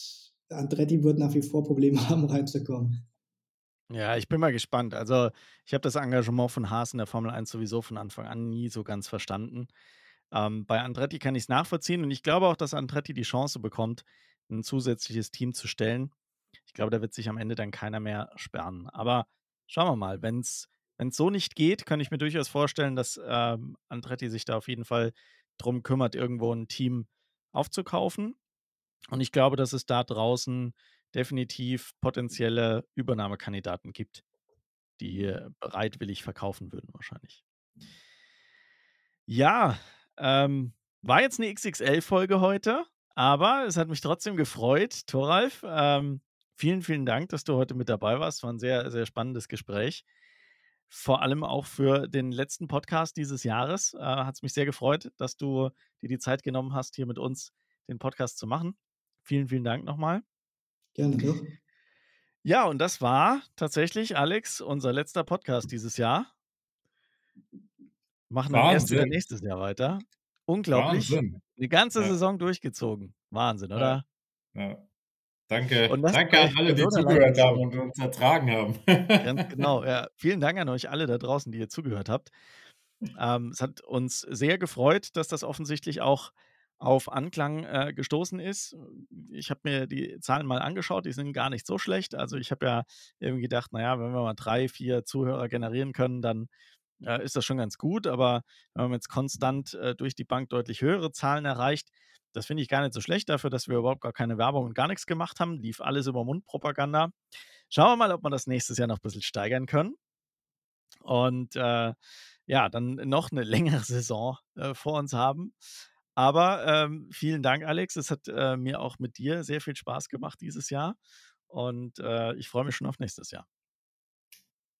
Andretti wird nach wie vor Probleme haben, reinzukommen. Ja, ich bin mal gespannt. Also, ich habe das Engagement von Haas in der Formel 1 sowieso von Anfang an nie so ganz verstanden. Ähm, bei Andretti kann ich es nachvollziehen und ich glaube auch, dass Andretti die Chance bekommt, ein zusätzliches Team zu stellen. Ich glaube, da wird sich am Ende dann keiner mehr sperren. Aber schauen wir mal, wenn es so nicht geht, kann ich mir durchaus vorstellen, dass ähm, Andretti sich da auf jeden Fall drum kümmert, irgendwo ein Team aufzukaufen. Und ich glaube, dass es da draußen definitiv potenzielle Übernahmekandidaten gibt, die bereitwillig verkaufen würden, wahrscheinlich. Ja, ähm, war jetzt eine XXL-Folge heute, aber es hat mich trotzdem gefreut, Thoralf. Ähm, vielen, vielen Dank, dass du heute mit dabei warst. War ein sehr, sehr spannendes Gespräch. vor allem auch für den letzten Podcast dieses Jahres. Äh, Hat es mich sehr gefreut, dass du dir die Zeit genommen hast, hier mit uns den Podcast zu machen. Vielen, vielen Dank nochmal. Gerne doch. Ja, und das war tatsächlich, Alex, unser letzter Podcast dieses Jahr. Machen dann erst wieder nächstes Jahr weiter. Unglaublich. Wahnsinn. Eine ganze Ja. Saison durchgezogen. Wahnsinn, Ja. oder? Ja. Danke, Und das danke bei- an alle, die zugehört haben und uns ertragen haben. Ganz genau, ja. Vielen Dank an euch alle da draußen, die ihr zugehört habt. Ähm, es hat uns sehr gefreut, dass das offensichtlich auch auf Anklang äh, gestoßen ist. Ich habe mir die Zahlen mal angeschaut, die sind gar nicht so schlecht. Also ich habe ja irgendwie gedacht, naja, wenn wir mal drei, vier Zuhörer generieren können, dann äh, ist das schon ganz gut. Aber wenn man jetzt konstant äh, durch die Bank deutlich höhere Zahlen erreicht, das finde ich gar nicht so schlecht dafür, dass wir überhaupt gar keine Werbung und gar nichts gemacht haben. Lief alles über Mundpropaganda. Schauen wir mal, ob wir das nächstes Jahr noch ein bisschen steigern können. Und äh, ja, dann noch eine längere Saison äh, vor uns haben. Aber ähm, vielen Dank, Alex. Es hat äh, mir auch mit dir sehr viel Spaß gemacht dieses Jahr. Und äh, ich freue mich schon auf nächstes Jahr.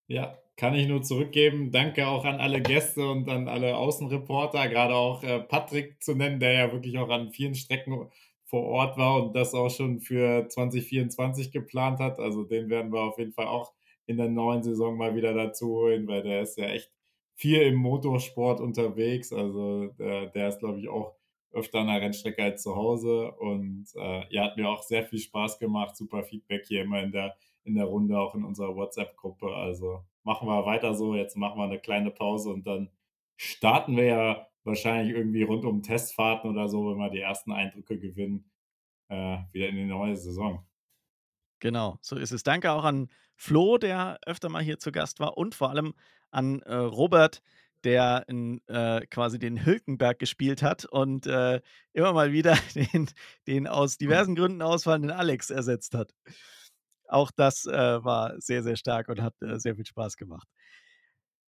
Ja, kann ich nur zurückgeben. Danke auch an alle Gäste und an alle Außenreporter, gerade auch äh, Patrick zu nennen, der ja wirklich auch an vielen Strecken vor Ort war und das auch schon für 2024 geplant hat. Also den werden wir auf jeden Fall auch in der neuen Saison mal wieder dazu holen, weil der ist ja echt viel im Motorsport unterwegs. Also der, der ist, glaube ich, auch öfter an der Rennstrecke als zu Hause. Und äh, ja, hat mir auch sehr viel Spaß gemacht. Super Feedback hier immer in der in der Runde, auch in unserer WhatsApp-Gruppe. Also machen wir weiter so. Jetzt machen wir eine kleine Pause und dann starten wir ja wahrscheinlich irgendwie rund um Testfahrten oder so, wenn wir die ersten Eindrücke gewinnen, äh, wieder in die neue Saison. Genau, so ist es. Danke auch an Flo, der öfter mal hier zu Gast war und vor allem an äh, Robert, der in, äh, quasi den Hülkenberg gespielt hat und äh, immer mal wieder den, den aus diversen Gründen ausfallenden Alex ersetzt hat. Auch das äh, war sehr, sehr stark und hat äh, sehr viel Spaß gemacht.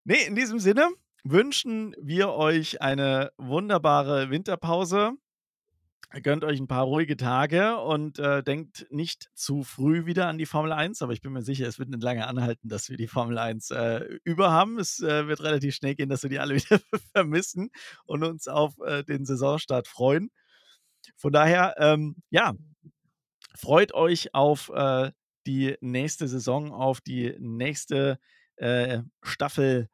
Nee, in diesem Sinne wünschen wir euch eine wunderbare Winterpause. Gönnt euch ein paar ruhige Tage und äh, denkt nicht zu früh wieder an die Formel 1, aber ich bin mir sicher, es wird nicht lange anhalten, dass wir die Formel 1 äh, über haben. Es äh, wird relativ schnell gehen, dass wir die alle wieder vermissen und uns auf äh, den Saisonstart freuen. Von daher, ähm, ja, freut euch auf äh, die nächste Saison, auf die nächste äh, Staffel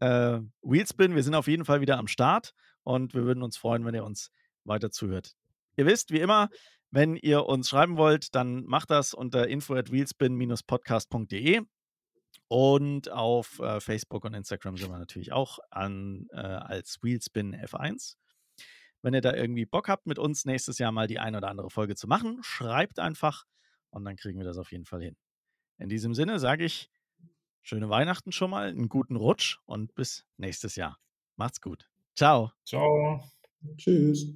äh, Wheelspin. Wir sind auf jeden Fall wieder am Start und wir würden uns freuen, wenn ihr uns weiter zuhört. Ihr wisst, wie immer, wenn ihr uns schreiben wollt, dann macht das unter info at wheelspin-podcast.de und auf äh, Facebook und Instagram sind wir natürlich auch an, äh, als Wheelspin F1. Wenn ihr da irgendwie Bock habt, mit uns nächstes Jahr mal die ein oder andere Folge zu machen, schreibt einfach und dann kriegen wir das auf jeden Fall hin. In diesem Sinne sage ich schöne Weihnachten schon mal, einen guten Rutsch und bis nächstes Jahr. Macht's gut. Ciao. Ciao. Tschüss.